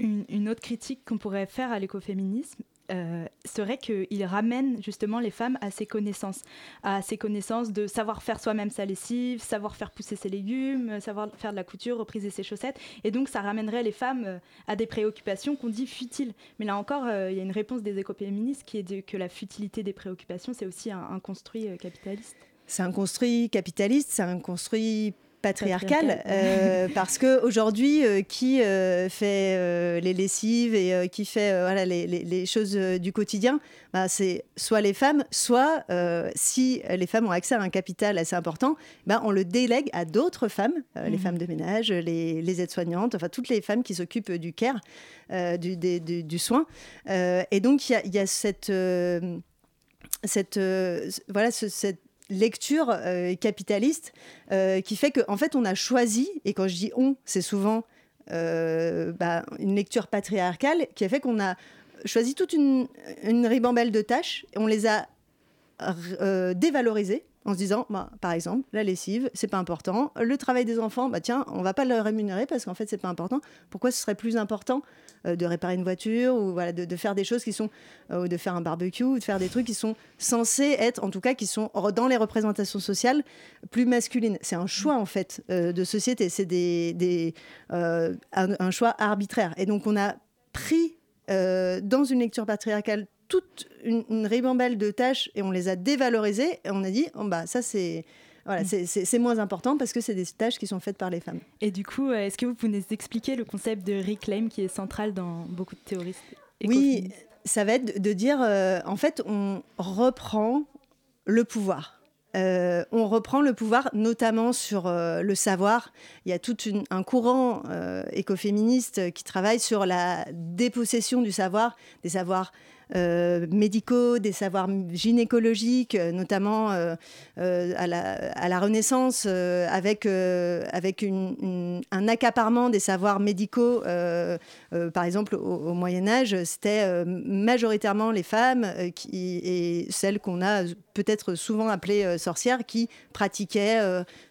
une autre critique qu'on pourrait faire à l'écoféminisme, euh, serait qu'il ramène justement les femmes à ces connaissances, à ces connaissances de savoir faire soi-même sa lessive, savoir faire pousser ses légumes, savoir faire de la couture, repriser ses chaussettes. Et donc ça ramènerait les femmes euh, à des préoccupations qu'on dit futiles. Mais là encore, euh, il y a une réponse des écoféministes qui est que la futilité des préoccupations, c'est aussi un construit capitaliste. C'est un construit capitaliste, c'est un construit patriarcal, euh, parce que aujourd'hui euh, qui euh, fait les lessives et qui fait voilà, les, choses du quotidien bah, c'est soit les femmes soit si les femmes ont accès à un capital assez important bah, on le délègue à d'autres femmes les mhm. femmes de ménage les, aides-soignantes enfin toutes les femmes qui s'occupent du care du, du, soin et donc il y a, cette cette voilà cette lecture euh, capitaliste euh, qui fait qu'en en fait, on a choisi, et quand je dis on, c'est souvent euh, bah, une lecture patriarcale qui a fait qu'on a choisi toute une, une, ribambelle de tâches, et on les a dévalorisées en se disant, bah, par exemple, la lessive, c'est pas important. Le travail des enfants, bah tiens, on va pas le rémunérer parce qu'en fait, c'est pas important. Pourquoi ce serait plus important euh, de réparer une voiture ou voilà, de, faire des choses qui sont, euh, de faire un barbecue, ou de faire des trucs qui sont censés être, en tout cas, qui sont dans les représentations sociales plus masculines? C'est un choix en fait euh, de société. C'est des, des un, choix arbitraire. Et donc, on a pris dans une lecture patriarcale toute une, ribambelle de tâches et on les a dévalorisées et on a dit oh bah ça c'est voilà, mm. c'est moins important parce que c'est des tâches qui sont faites par les femmes. Et du coup, euh, est-ce que vous pouvez nous expliquer le concept de reclaim qui est central dans beaucoup de théoristes Oui, ça va être de dire, en fait, on reprend le pouvoir. Euh, on reprend le pouvoir, notamment sur euh, le savoir. Il y a tout un courant euh, écoféministe qui travaille sur la dépossession du savoir, des savoirs euh, médicaux, des savoirs gynécologiques, euh, notamment euh, à la, Renaissance, avec, avec un accaparement des savoirs médicaux. par exemple, au, Moyen Âge, c'était majoritairement les femmes qui, et celles qu'on a peut-être souvent appelées sorcières qui pratiquaient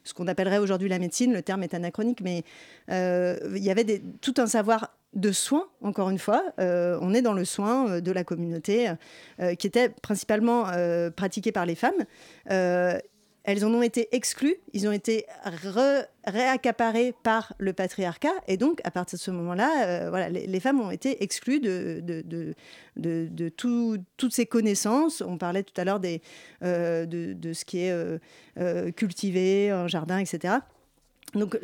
ce qu'on appellerait aujourd'hui la médecine. Le terme est anachronique, mais il y avait tout un savoir de soins, encore une fois. Euh, on est dans le soin euh, de la communauté euh, qui était principalement pratiqué par les femmes. elles en ont été exclues, ils ont été réaccaparés par le patriarcat, et donc à partir de ce moment-là, voilà, les, femmes ont été exclues de, toutes ces connaissances. On parlait tout à l'heure de, ce qui est cultivé, un jardin, etc. Donc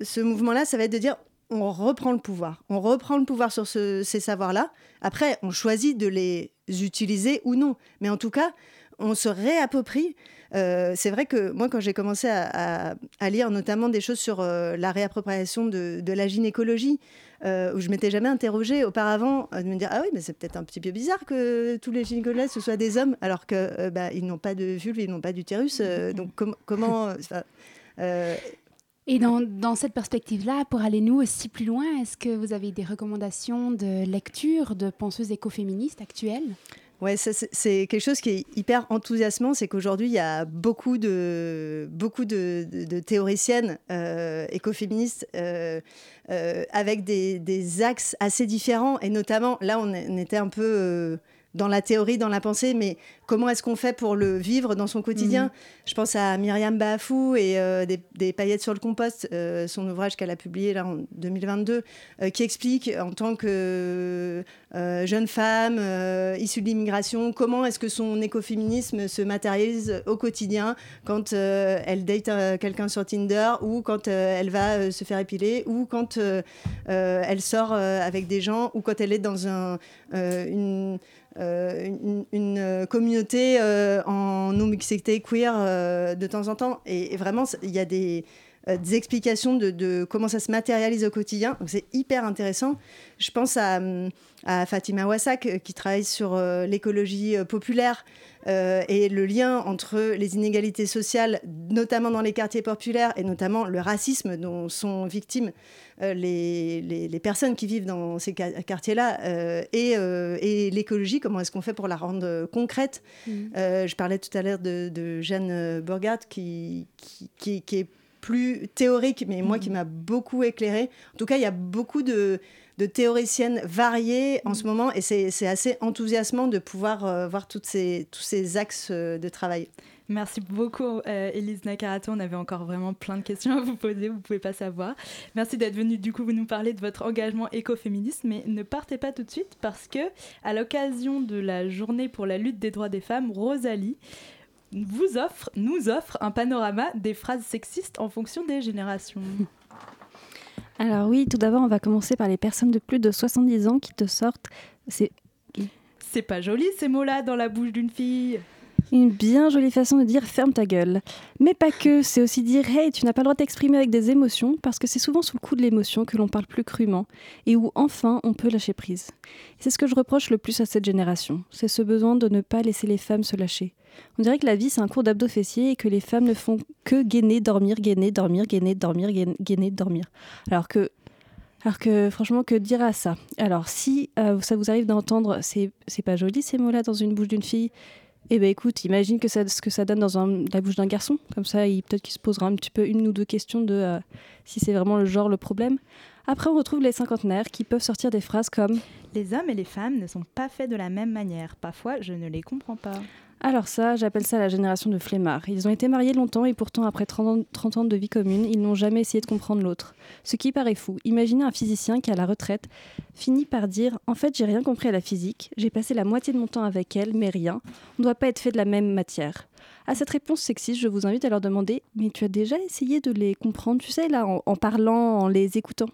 ce mouvement-là, ça va être de dire on reprend le pouvoir. On reprend le pouvoir sur ces savoirs-là. Après, on choisit de les utiliser ou non. Mais en tout cas, on se réapproprie. Euh, c'est vrai que moi, quand j'ai commencé à, lire notamment des choses sur euh, la réappropriation de, la gynécologie, euh, où je m'étais jamais interrogée auparavant, de me dire ah oui, mais c'est peut-être un petit peu bizarre que tous les gynécologues ce soient des hommes, alors que bah, ils n'ont pas de vulve, ils n'ont pas d'utérus. donc comment et dans, cette perspective-là, pour aller nous aussi plus loin, est-ce que vous avez des recommandations de lecture de penseuses écoféministes actuelles? Ouais, c'est quelque chose qui est hyper enthousiasmant, c'est qu'aujourd'hui il y a beaucoup de beaucoup de, théoriciennes euh, écoféministes euh, euh, avec des, axes assez différents. Et notamment là on, était un peu dans la théorie, dans la pensée, mais comment est-ce qu'on fait pour le vivre dans son quotidien mhm. Je pense à Myriam Bafou et euh, des, paillettes sur le compost, euh, son ouvrage qu'elle a publié là en 2022, euh, qui explique en tant que jeune femme issue de l'immigration, comment est-ce que son écoféminisme se matérialise au quotidien quand elle date quelqu'un sur Tinder ou quand elle va se faire épiler ou quand elle sort avec des gens ou quand elle est dans un, une euh, une, communauté euh, en non-mixité queer euh, de temps en temps. Et, vraiment, il y a des, des explications de, comment ça se matérialise au quotidien. Donc c'est hyper intéressant. Je pense à, à Fatima Wassak qui travaille sur l'écologie populaire et le lien entre les inégalités sociales, notamment dans les quartiers populaires et notamment le racisme dont sont victimes euh, les, les, personnes qui vivent dans ces quartiers-là euh, euh, et, l'écologie, comment est-ce qu'on fait pour la rendre concrète mm. Je parlais tout à l'heure de, Jeanne Burgard qui, qui, qui, est plus théorique, mais moi qui mm. m'a beaucoup éclairée. En tout cas, il y a beaucoup de, de théoriciennes variées en ce mm. moment et c'est assez enthousiasmant de pouvoir voir toutes ces, tous ces axes de travail. Merci beaucoup, euh, Elise Nakarato. On avait encore vraiment plein de questions à vous poser, vous ne pouvez pas savoir. Merci d'être venue du coup nous parler de votre engagement écoféministe, mais ne partez pas tout de suite parce que, à l'occasion de la journée pour la lutte des droits des femmes, Rosalie vous offre, nous offre un panorama des phrases sexistes en fonction des générations. Alors oui, tout d'abord, on va commencer par les personnes de plus de 70 ans qui te sortent. C'est c'est pas joli ces mots-là dans la bouche d'une fille. Une bien jolie façon de dire ferme ta gueule. Mais pas que, c'est aussi dire hey, tu n'as pas le droit de t'exprimer avec des émotions, parce que c'est souvent sous le coup de l'émotion que l'on parle plus crûment, et où enfin on peut lâcher prise. C'est ce que je reproche le plus à cette génération, c'est ce besoin de ne pas laisser les femmes se lâcher. On dirait que la vie c'est un cours d'abdos fessiers et que les femmes ne font que gainer, dormir, gainer, dormir, gainer, dormir, gainer, dormir. Alors que alors que franchement, que dire à ça? Alors si euh, ça vous arrive d'entendre, c'est pas joli ces mots-là dans une bouche d'une fille, eh bien écoute, imagine que ce que ça donne dans la bouche d'un garçon. Comme ça, peut-être qu'il se posera un petit peu une ou deux questions de euh, si c'est vraiment le genre le problème. Après, on retrouve les cinquantenaires qui peuvent sortir des phrases comme Les hommes et les femmes ne sont pas faits de la même manière. Parfois, je ne les comprends pas. Alors ça, j'appelle ça la génération de flemmards. Ils ont été mariés longtemps et pourtant, après 30 ans, de vie commune, ils n'ont jamais essayé de comprendre l'autre. Ce qui paraît fou. Imaginez un physicien qui, à la retraite, finit par dire « En fait, j'ai rien compris à la physique, j'ai passé la moitié de mon temps avec elle, mais rien. On ne doit pas être fait de la même matière. » À cette réponse sexiste, je vous invite à leur demander « Mais tu as déjà essayé de les comprendre, tu sais, là, en, parlant, en les écoutant ?»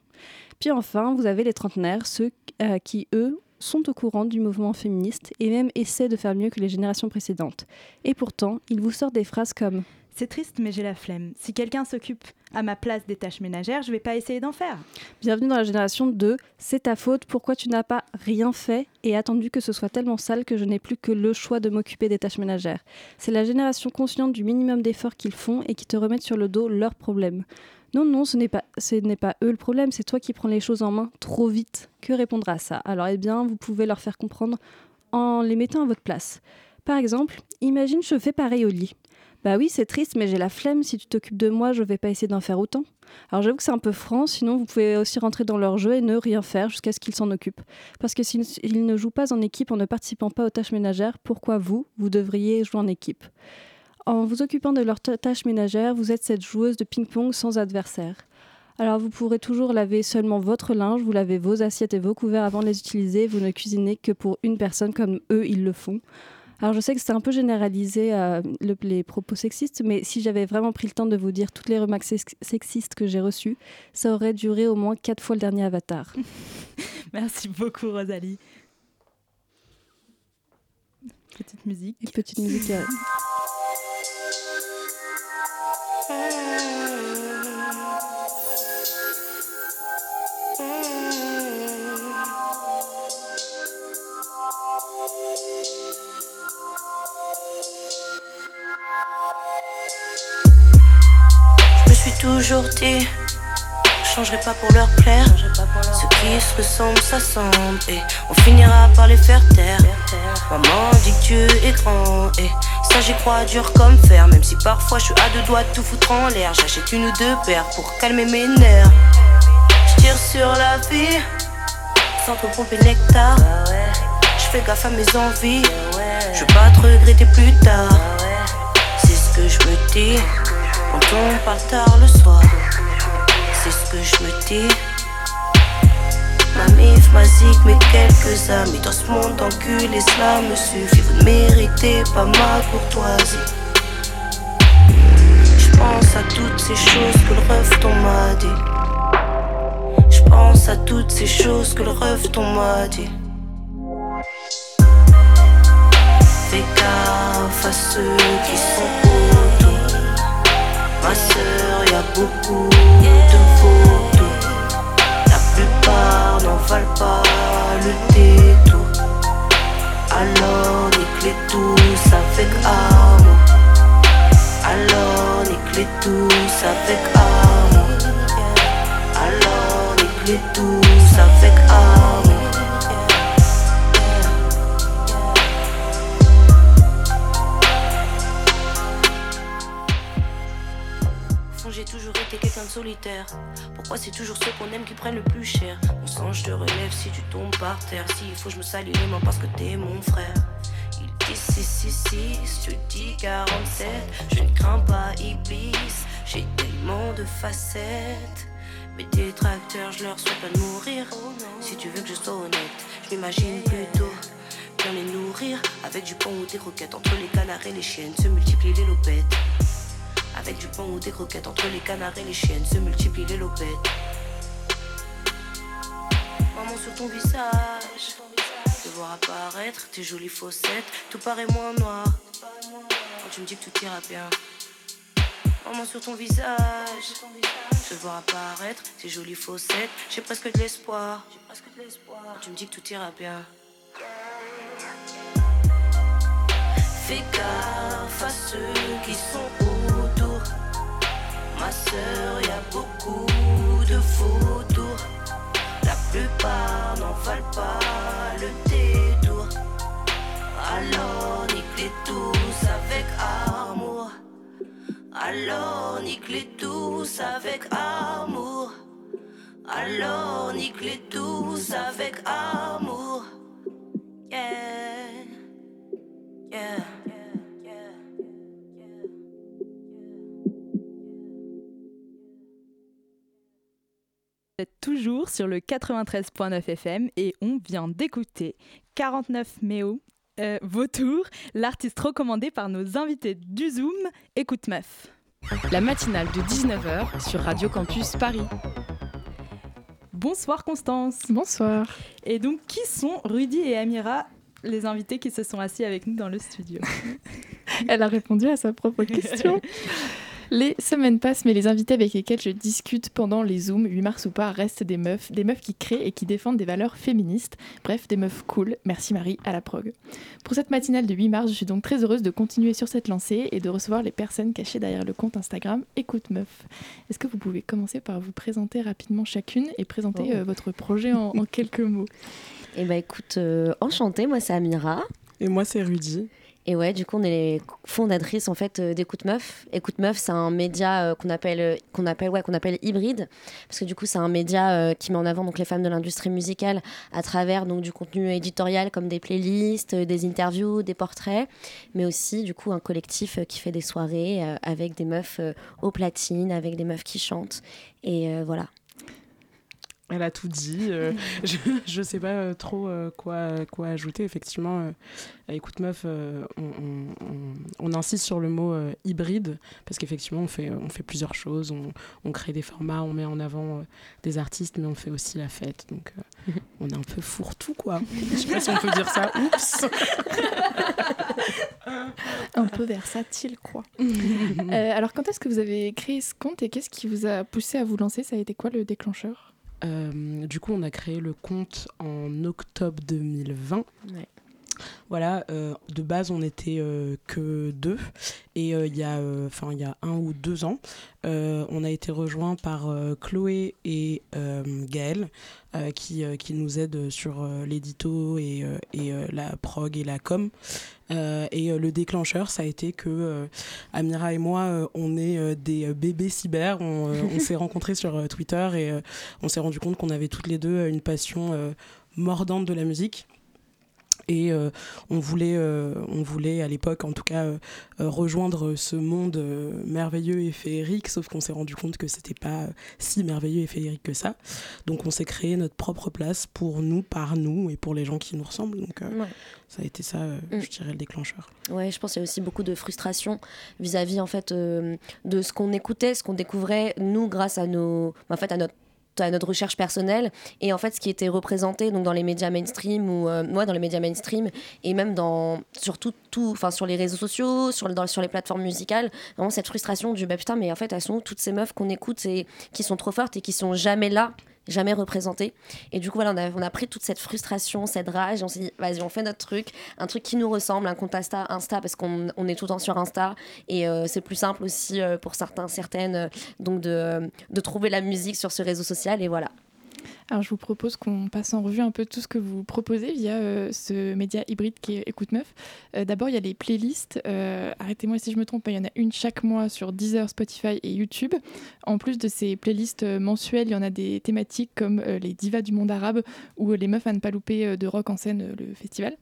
Puis enfin, vous avez les trentenaires, ceux euh, qui, eux, sont au courant du mouvement féministe et même essaient de faire mieux que les générations précédentes. Et pourtant, ils vous sortent des phrases comme c'est triste, mais j'ai la flemme. Si quelqu'un s'occupe à ma place des tâches ménagères, je vais pas essayer d'en faire. Bienvenue dans la génération 2. C'est ta faute. Pourquoi tu n'as pas rien fait et attendu que ce soit tellement sale que je n'ai plus que le choix de m'occuper des tâches ménagères? C'est la génération consciente du minimum d'efforts qu'ils font et qui te remettent sur le dos leurs problèmes. Non, non, ce n'est pas, eux le problème, c'est toi qui prends les choses en main trop vite. Que répondre à ça? Alors, eh bien, vous pouvez leur faire comprendre en les mettant à votre place. Par exemple, imagine je fais pareil au lit. Bah oui, c'est triste, mais j'ai la flemme. Si tu t'occupes de moi, je vais pas essayer d'en faire autant. Alors j'avoue que c'est un peu franc, sinon vous pouvez aussi rentrer dans leur jeu et ne rien faire jusqu'à ce qu'ils s'en occupent. Parce que s'ils ne jouent pas en équipe en ne participant pas aux tâches ménagères, pourquoi vous, vous devriez jouer en équipe? En vous occupant de leurs tâches ménagères, vous êtes cette joueuse de ping-pong sans adversaire. Alors vous pourrez toujours laver seulement votre linge, vous lavez vos assiettes et vos couverts avant de les utiliser, vous ne cuisinez que pour une personne comme eux ils le font. Alors je sais que c'est un peu généralisé euh, les propos sexistes, mais si j'avais vraiment pris le temps de vous dire toutes les remarques sexistes que j'ai reçues, ça aurait duré au moins quatre fois le dernier Avatar. Merci beaucoup Rosalie. Petite musique. Et petite musique. Euh, toujours dit Je changerai pas pour leur plaire. Ceux qui se ressemblent s'assemblent Et on finira par les faire taire. Maman dit que Dieu est grand. Et ça j'y crois dur comme fer. Même si parfois je suis à deux doigts de tout foutre en l'air. J'achète une ou deux paires pour calmer mes nerfs. Je tire sur la vie Sans trop pomper nectar. Je fais gaffe à mes envies. Je veux pas te regretter plus tard. C'est ce que je me dis. Quand on parle tard le soir, c'est ce que je me dis. Ma mif, ma zig, mes quelques amis dans ce monde enculé, cela me suffit. Vous ne méritez pas ma courtoisie. Je pense à toutes ces choses que le rêve ton m'a dit. Je pense à toutes ces choses que le rêve ton m'a dit. Fais gaffe à ceux qui sont Ma soeur, beaucoup de photos. La plupart n'en valent pas le détour. Alors nique les tous avec amour. Alors nique les tous avec amour. Alors nique les tous solitaire. Pourquoi c'est toujours ceux qu'on aime qui prennent le plus cher? Mon sang, je te relève si tu tombes par terre. S'il faut, je me salis les mains parce que t'es mon frère. Il dit 666, je dis 47. Je ne crains pas Iblis, j'ai tellement de facettes. Mes détracteurs, je leur souhaite pas de mourir. Si tu veux que je sois honnête, je m'imagine plutôt bien les nourrir avec du pain ou des croquettes entre les canards et les chiennes, se multiplient les lopettes. Avec du pain ou des croquettes entre les canards et les chiennes se multiplient les lopettes. Maman sur ton visage, te voir apparaître tes jolies fossettes, tout paraît moins noir. Quand tu me dis que tout ira bien. Maman sur ton visage, te voir apparaître tes jolies fossettes, j'ai presque de l'espoir. Quand tu me dis que tout ira bien. Fais gaffe à ceux qui sont Ma sœur, y a beaucoup de photos. La plupart n'en valent pas le détour. Alors nique-les tous avec amour. Alors nique-les tous avec amour. Alors nique-les tous avec amour. Yeah. Yeah. Êtes toujours sur le 93.9 FM et on vient d'écouter 49 Méo, euh, Vautour, l'artiste recommandé par nos invités du Zoom, Écoute Meuf. La matinale de 19h sur Radio Campus Paris. Bonsoir Constance. Bonsoir. Et donc, qui sont Rudy et Amira, les invités qui se sont assis avec nous dans le studio? Elle a répondu à sa propre question. Les semaines passent, mais les invités avec lesquels je discute pendant les Zooms, 8 mars ou pas, restent des meufs, des meufs qui créent et qui défendent des valeurs féministes. Bref, des meufs cool. Merci Marie, à la prog. Pour cette matinale de 8 mars, je suis donc très heureuse de continuer sur cette lancée et de recevoir les personnes cachées derrière le compte Instagram Écoute Meuf. Est-ce que vous pouvez commencer par vous présenter rapidement chacune et présenter Oh. euh, votre projet en, en quelques mots? Eh ben écoute, euh, enchantée, moi c'est Amira. Et moi c'est Rudy. Et ouais, du coup on est les fondatrices en fait euh, d'Écoute Meuf. Écoute Meuf, c'est un média euh, qu'on appelle euh, qu'on appelle qu'on appelle hybride parce que du coup c'est un média qui met en avant donc les femmes de l'industrie musicale à travers du contenu éditorial comme des playlists, des interviews, des portraits, mais aussi du coup un collectif qui fait des soirées avec des meufs aux platines, avec des meufs qui chantent et voilà. Elle a tout dit. euh, je je sais pas euh, trop euh, quoi, quoi ajouter. Effectivement, écoute meuf, on, on- on- on insiste sur le mot hybride parce qu'effectivement, on fait, on fait plusieurs choses. On, on crée des formats, on met en avant des artistes, mais on fait aussi la fête. Donc, on est un peu fourre-tout, quoi. Je sais pas si on peut dire ça. Oups Un peu versatile, quoi. Alors, quand est-ce que vous avez créé ce compte et qu'est-ce qui vous a poussé à vous lancer? Ça a été quoi le déclencheur? Du coup, on a créé le compte en octobre 2020. Ouais. Voilà, euh, de base, on n'était euh, que deux. Et euh, il y, a, y a un ou deux ans, on a été rejoint par Chloé et euh, qui, qui nous aident sur l'édito et, et la prog et la com. Euh, et euh, le déclencheur, ça a été que euh, Amira et moi, on est des bébés cyber. On, on s'est rencontrés sur Twitter et on s'est rendu compte qu'on avait toutes les deux une passion mordante de la musique. Et euh, on, voulait, euh, on voulait, à l'époque en tout cas, euh, rejoindre ce monde merveilleux et féerique, sauf qu'on s'est rendu compte que c'était pas si merveilleux et féerique que ça. Donc on s'est créé notre propre place pour nous, par nous et pour les gens qui nous ressemblent. Donc Ouais. ça a été ça, Mm. je dirais, le déclencheur. Ouais, je pense qu'il y a aussi beaucoup de frustration vis-à-vis en fait de ce qu'on écoutait, ce qu'on découvrait nous grâce à nos, en fait à notre à notre recherche personnelle. Et en fait ce qui était représenté donc dans les médias mainstream ou euh, ouais, dans les médias mainstream et même dans surtout tout enfin sur les réseaux sociaux sur les plateformes musicales vraiment cette frustration du bah putain mais en fait elles sont toutes ces meufs qu'on écoute et qui sont trop fortes et qui sont jamais là jamais représentées et du coup voilà on a, pris toute cette frustration cette rage et on s'est dit vas-y on fait notre truc un truc qui nous ressemble, un compte Insta, parce qu'on on est tout le temps sur Insta et euh, c'est plus simple aussi euh, pour certains, certaines, euh, donc de, de trouver la musique sur ce réseau social et voilà. Alors, je vous propose qu'on passe en revue un peu tout ce que vous proposez via euh, ce média hybride qui est Écoute Meuf. Euh, D'abord, il y a les playlists. Euh, Arrêtez-moi si je me trompe, il y en a une chaque mois sur Deezer, Spotify et YouTube. En plus de ces playlists mensuelles, il y en a des thématiques comme les divas du monde arabe ou les meufs à ne pas louper de rock en scène, le festival.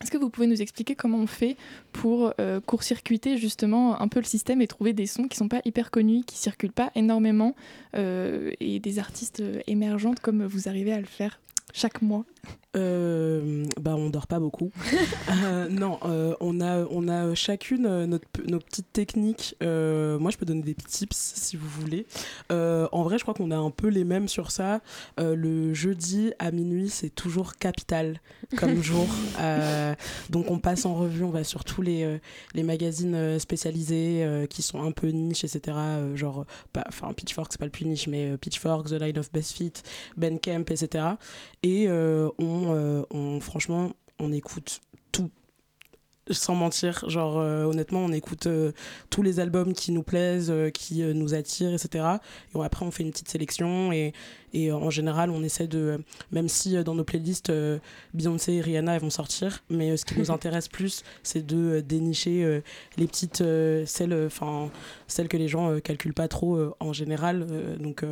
Est-ce que vous pouvez nous expliquer comment on fait pour euh, court-circuiter justement un peu le système et trouver des sons qui sont pas hyper connus, qui circulent pas énormément euh, et des artistes euh, émergentes comme vous arrivez à le faire chaque mois? Euh, bah on dort pas beaucoup. Euh, non, euh, on a on a chacune notre, nos petites techniques. Moi, je peux donner des petits tips si vous voulez. En vrai, je crois qu'on a un peu les mêmes sur ça. Le jeudi à minuit, c'est toujours capital comme jour. Donc on passe en revue, on va sur tous les les magazines spécialisés qui sont un peu niche, etc. genre, enfin Pitchfork, c'est pas le plus niche, mais Pitchfork, The Line of Best Fit, Ben Camp, etc. Et on, euh, on- franchement, on écoute tout. Sans mentir, genre euh, honnêtement, on écoute euh, tous les albums qui nous plaisent, qui nous attirent, etc. Et après, on fait une petite sélection et, et euh, en général, on essaie de, même si euh, dans nos playlists, euh, Beyoncé et Rihanna elles vont sortir, mais ce qui nous intéresse plus, c'est de dénicher les petites, celles, enfin celles que les gens calculent pas trop en général. donc,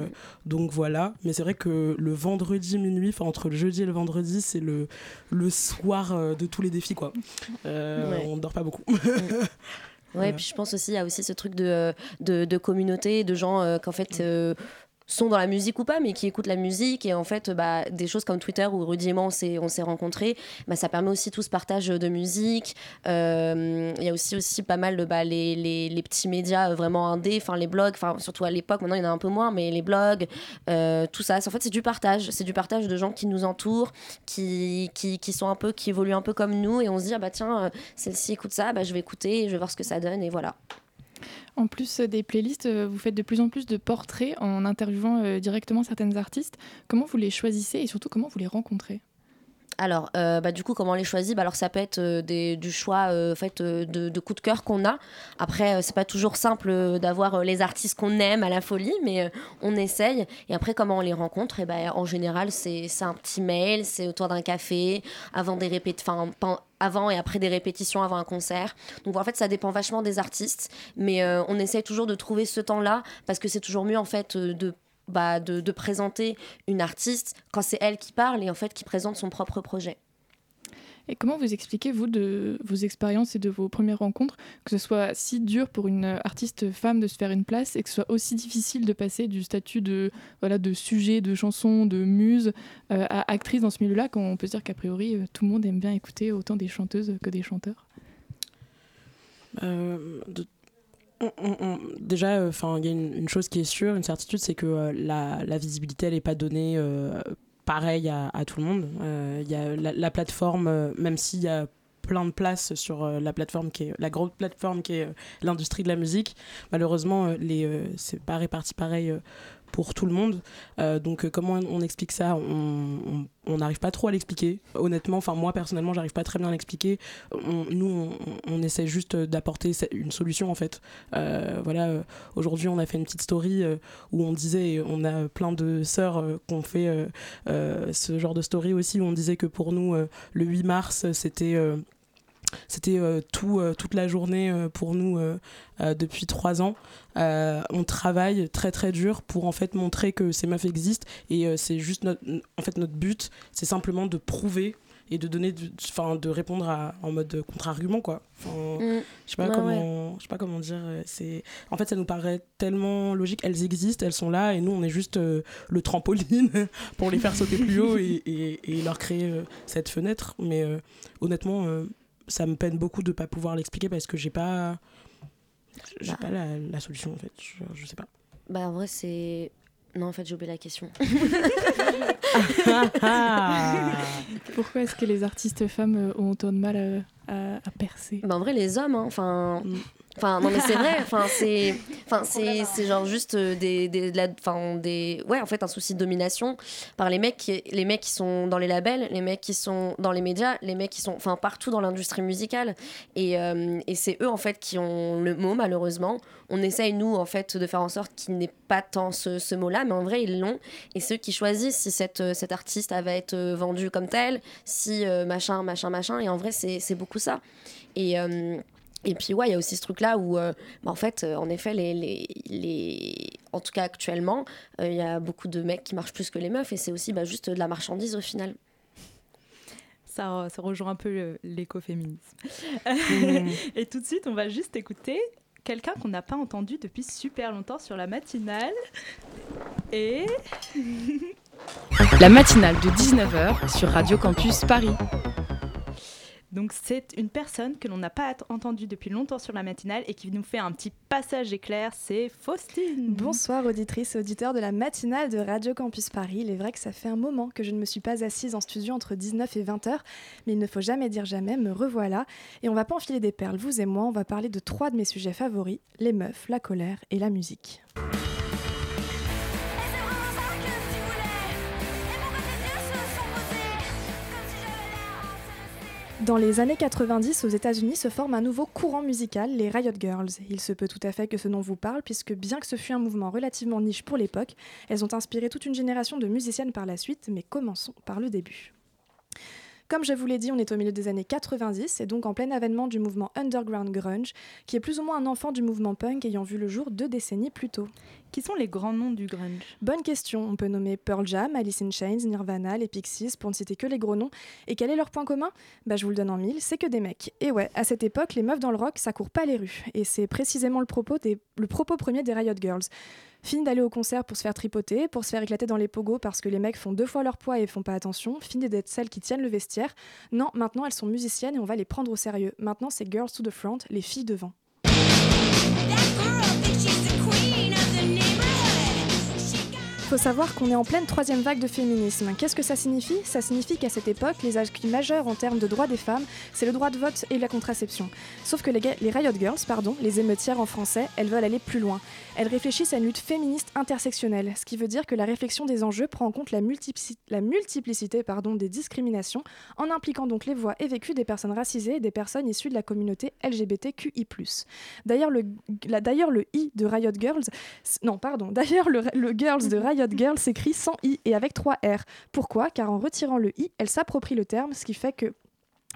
donc voilà. Mais c'est vrai que le vendredi minuit, enfin entre le jeudi et le vendredi, c'est le, le soir de tous les défis, quoi. Euh, Ouais. On dort pas beaucoup. Ouais, puis je pense aussi, il y a aussi ce truc de, de, de communauté, de gens euh, qu'en fait. euh, sont dans la musique ou pas, mais qui écoutent la musique. Et en fait, bah, des choses comme Twitter où Rudy on s'est rencontrés, bah, ça permet aussi tout ce partage de musique. Euh, il y a aussi, aussi pas mal de bah, les, les, les, petits médias vraiment indés, enfin les blogs, surtout à l'époque, maintenant il y en a un peu moins, mais les blogs, euh, tout ça. En fait, c'est du partage. C'est du partage de gens qui nous entourent, qui, qui, qui, sont un peu, qui évoluent un peu comme nous. Et on se dit, ah bah tiens, euh, celle-ci écoute ça, bah, je vais écouter, je vais voir ce que ça donne. Et voilà. En plus des playlists, euh, vous faites de plus en plus de portraits en interviewant euh, directement certaines artistes. Comment vous les choisissez et surtout comment vous les rencontrez? Alors, euh, bah, du coup, comment on les choisit bah, Alors, ça peut être des, du choix fait, de, de coups de cœur qu'on a. Après, c'est pas toujours simple d'avoir les artistes qu'on aime à la folie, mais on essaye. Et après, comment on les rencontre et eh ben, En général, c'est un petit mail, c'est autour d'un café, avant des répétitions avant et après des répétitions, avant un concert. Donc en fait, ça dépend vachement des artistes, mais euh, on essaie toujours de trouver ce temps-là parce que c'est toujours mieux en fait euh, de bah, de, de, présenter une artiste quand c'est elle qui parle et en fait qui présente son propre projet. Et comment vous expliquez, vous, de vos expériences et de vos premières rencontres, que ce soit si dur pour une artiste femme de se faire une place et que ce soit aussi difficile de passer du statut de, voilà, de sujet, de chanson, de muse euh, à actrice dans ce milieu-là, quand on peut se dire qu'a priori, euh, tout le monde aime bien écouter autant des chanteuses que des chanteurs? Euh, déjà, enfin, il y a une, chose qui est sûre, une certitude, c'est que la, la, visibilité, elle n'est pas donnée pareil à, tout le monde. Euh, il y a la, plateforme, euh, même s'il y a plein de places sur euh, la plateforme qui est la grosse plateforme qui est l'industrie de la musique. Malheureusement, les c'est pas réparti pareil pour tout le monde. Euh, donc euh, comment on explique ça? On n'arrive pas trop à l'expliquer. Honnêtement, enfin moi personnellement, j'arrive pas très bien à l'expliquer. nous, on, essaie juste d'apporter une solution en fait. Euh, voilà, aujourd'hui, on a fait une petite story où on disait, on a plein de sœurs qui ont fait ce genre de story aussi où on disait que pour nous, le 8 mars, c'était c'était euh, tout, euh, toute la journée euh, pour nous depuis trois ans. on travaille très très dur pour en fait montrer que ces meufs existent. Et c'est juste notre, en fait notre but, c'est simplement de prouver et de donner enfin de répondre à, en mode contre-argument quoi. Enfin, mm. je sais pas comment je sais pas comment dire c'est en fait ça nous paraît tellement logique. Elles existent elles sont là et nous on est juste le trampoline pour les faire sauter plus haut et, et, et leur créer cette fenêtre. Mais honnêtement ça me peine beaucoup de ne pas pouvoir l'expliquer parce que j'ai pas j'ai bah. pas la, solution en fait. Je, je, sais pas. Bah en vrai c'est non en fait j'ai oublié la question. Pourquoi est-ce que les artistes femmes euh, ont autant de mal à, à, percer en vrai les hommes hein, enfin mm. Enfin, non, mais c'est vrai. Enfin, c'est, enfin, c'est, c'est genre juste euh, des, des, la, des, ouais, en fait, un souci de domination par les mecs, qui, les mecs qui sont dans les labels, les mecs qui sont dans les médias, les mecs qui sont, enfin, partout dans l'industrie musicale. Et, euh, et c'est eux, en fait, qui ont le mot, malheureusement. On essaye, nous, en fait, de faire en sorte qu'il n'ait pas tant ce, ce mot-là, mais en vrai, ils l'ont. Et ceux qui choisissent si cette, euh, cet artiste va être vendu comme tel, si machin, machin, machin. Et en vrai, c'est, c'est beaucoup ça. Et et puis, ouais, il y a aussi ce truc-là où, euh, bah, en fait, euh, en effet, les, les, les, en tout cas actuellement, euh, il y a beaucoup de mecs qui marchent plus que les meufs et c'est aussi bah, juste de la marchandise au final. Ça, ça rejoint un peu l'écoféminisme. Mmh. et tout de suite, on va juste écouter quelqu'un qu'on n'a pas entendu depuis super longtemps sur la matinale. Et. la matinale de 19h sur Radio Campus Paris. Donc c'est une personne que l'on n'a pas entendue depuis longtemps sur la matinale et qui nous fait un petit passage éclair, c'est Faustine. Bonsoir auditrice et auditeurs de la matinale de Radio Campus Paris. Il est vrai que ça fait un moment que je ne me suis pas assise en studio entre 19 et 20 heures, mais il ne faut jamais dire jamais, me revoilà. Et on va pas enfiler des perles, vous et moi, on va parler de trois de mes sujets favoris, les meufs, la colère et la musique. Dans les années 90, aux États-Unis se forme un nouveau courant musical, les Riot Girls. Il se peut tout à fait que ce nom vous parle, puisque bien que ce fût un mouvement relativement niche pour l'époque, elles ont inspiré toute une génération de musiciennes par la suite, mais commençons par le début. Comme je vous l'ai dit, on est au milieu des années 90 et donc en plein avènement du mouvement underground grunge, qui est plus ou moins un enfant du mouvement punk ayant vu le jour deux décennies plus tôt. Qui sont les grands noms du grunge? Bonne question. On peut nommer Pearl Jam, Alice in Chains, Nirvana, les Pixies, pour ne citer que les gros noms. Et quel est leur point commun? Bah je vous le donne en mille, c'est que des mecs. Et ouais, à cette époque, les meufs dans le rock, ça court pas les rues. Et c'est précisément le propos, des... le propos premier des Riot Girls Fini d'aller au concert pour se faire tripoter, pour se faire éclater dans les pogos parce que les mecs font deux fois leur poids et font pas attention. Fini d'être celles qui tiennent le vestiaire. Non, maintenant elles sont musiciennes et on va les prendre au sérieux. Maintenant c'est Girls to the Front, les filles devant. Faut savoir qu'on est en pleine troisième vague de féminisme. Qu'est-ce que ça signifie? Ça signifie qu'à cette époque, les acquis majeurs en termes de droits des femmes, c'est le droit de vote et la contraception. Sauf que les, Riot Girls, pardon, les émeutières en français, elles veulent aller plus loin. Elles réfléchissent à une lutte féministe intersectionnelle, ce qui veut dire que la réflexion des enjeux prend en compte la, multiplicité, des discriminations, en impliquant donc les voix et vécus des personnes racisées et des personnes issues de la communauté LGBTQI+. D'ailleurs, le, le I de Riot Girls, non, pardon, d'ailleurs, le, le Girls de Riot Girl s'écrit sans i et avec trois r. Pourquoi? Car en retirant le i, elle s'approprie le terme, ce qui fait que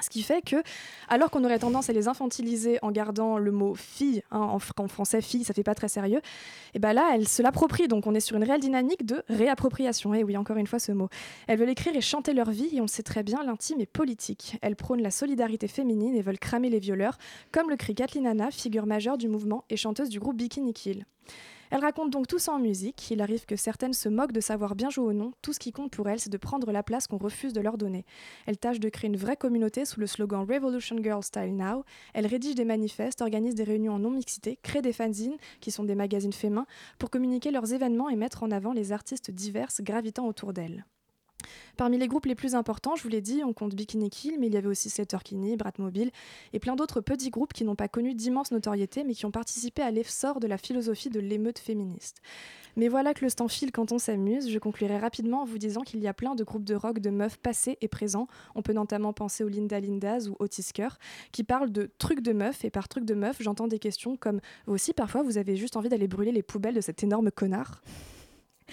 ce qui fait que, alors qu'on aurait tendance à les infantiliser en gardant le mot fille, hein, en, français fille, ça fait pas très sérieux, et ben là, elle se l'approprie. Donc on est sur une réelle dynamique de réappropriation. Et oui, encore une fois ce mot. Elles veulent écrire et chanter leur vie, et on sait très bien, l'intime est politique. Elles prônent la solidarité féminine et veulent cramer les violeurs, comme le crie Kathleen Anna, figure majeure du mouvement et chanteuse du groupe Bikini Kill. Elle raconte donc tout ça en musique. Il arrive que certaines se moquent de savoir bien jouer au nom. Tout ce qui compte pour elles, c'est de prendre la place qu'on refuse de leur donner. Elle tâche de créer une vraie communauté sous le slogan Revolution Girl Style Now. Elle rédige des manifestes, organise des réunions en non-mixité, crée des fanzines, qui sont des magazines faits main, pour communiquer leurs événements et mettre en avant les artistes diverses gravitant autour d'elles. Parmi les groupes les plus importants, je vous l'ai dit, on compte Bikini Kill, mais il y avait aussi Sleater-Kinney, Bratmobile et plein d'autres petits groupes qui n'ont pas connu d'immense notoriété, mais qui ont participé à l'essor de la philosophie de l'émeute féministe. Mais voilà que le temps file quand on s'amuse. Je conclurai rapidement en vous disant qu'il y a plein de groupes de rock de meufs passés et présents. On peut notamment penser aux Linda Lindas ou Otis Kerr, qui parlent de trucs de meufs, et par trucs de meufs, j'entends des questions comme vous aussi, parfois, vous avez juste envie d'aller brûler les poubelles de cet énorme connard?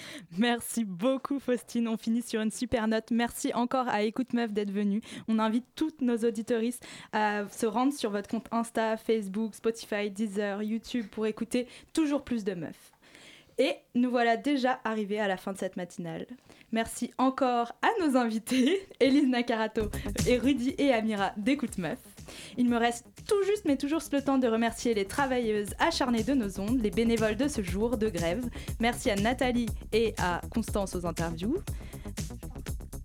Merci beaucoup Faustine, on finit sur une super note. Merci encore à Écoute Meuf d'être venue. On invite toutes nos auditoristes à se rendre sur votre compte Insta, Facebook, Spotify, Deezer, YouTube pour écouter toujours plus de meufs. Et nous voilà déjà arrivés à la fin de cette matinale. Merci encore à nos invités, Elise Nakarato, et Rudy et Amira d'Écoute Meuf. Il me reste tout juste mais toujours le temps de remercier les travailleuses acharnées de nos ondes, les bénévoles de ce jour de grève. Merci à Nathalie et à Constance aux interviews.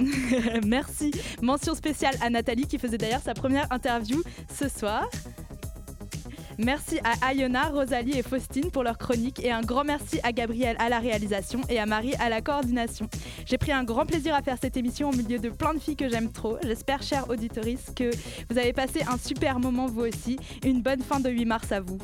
Merci. Mention spéciale à Nathalie qui faisait d'ailleurs sa première interview ce soir. Merci à Ayona, Rosalie et Faustine pour leur chronique et un grand merci à Gabriel à la réalisation et à Marie à la coordination. J'ai pris un grand plaisir à faire cette émission au milieu de plein de filles que j'aime trop. J'espère, chers auditoristes, que vous avez passé un super moment vous aussi. Une bonne fin de 8 mars à vous.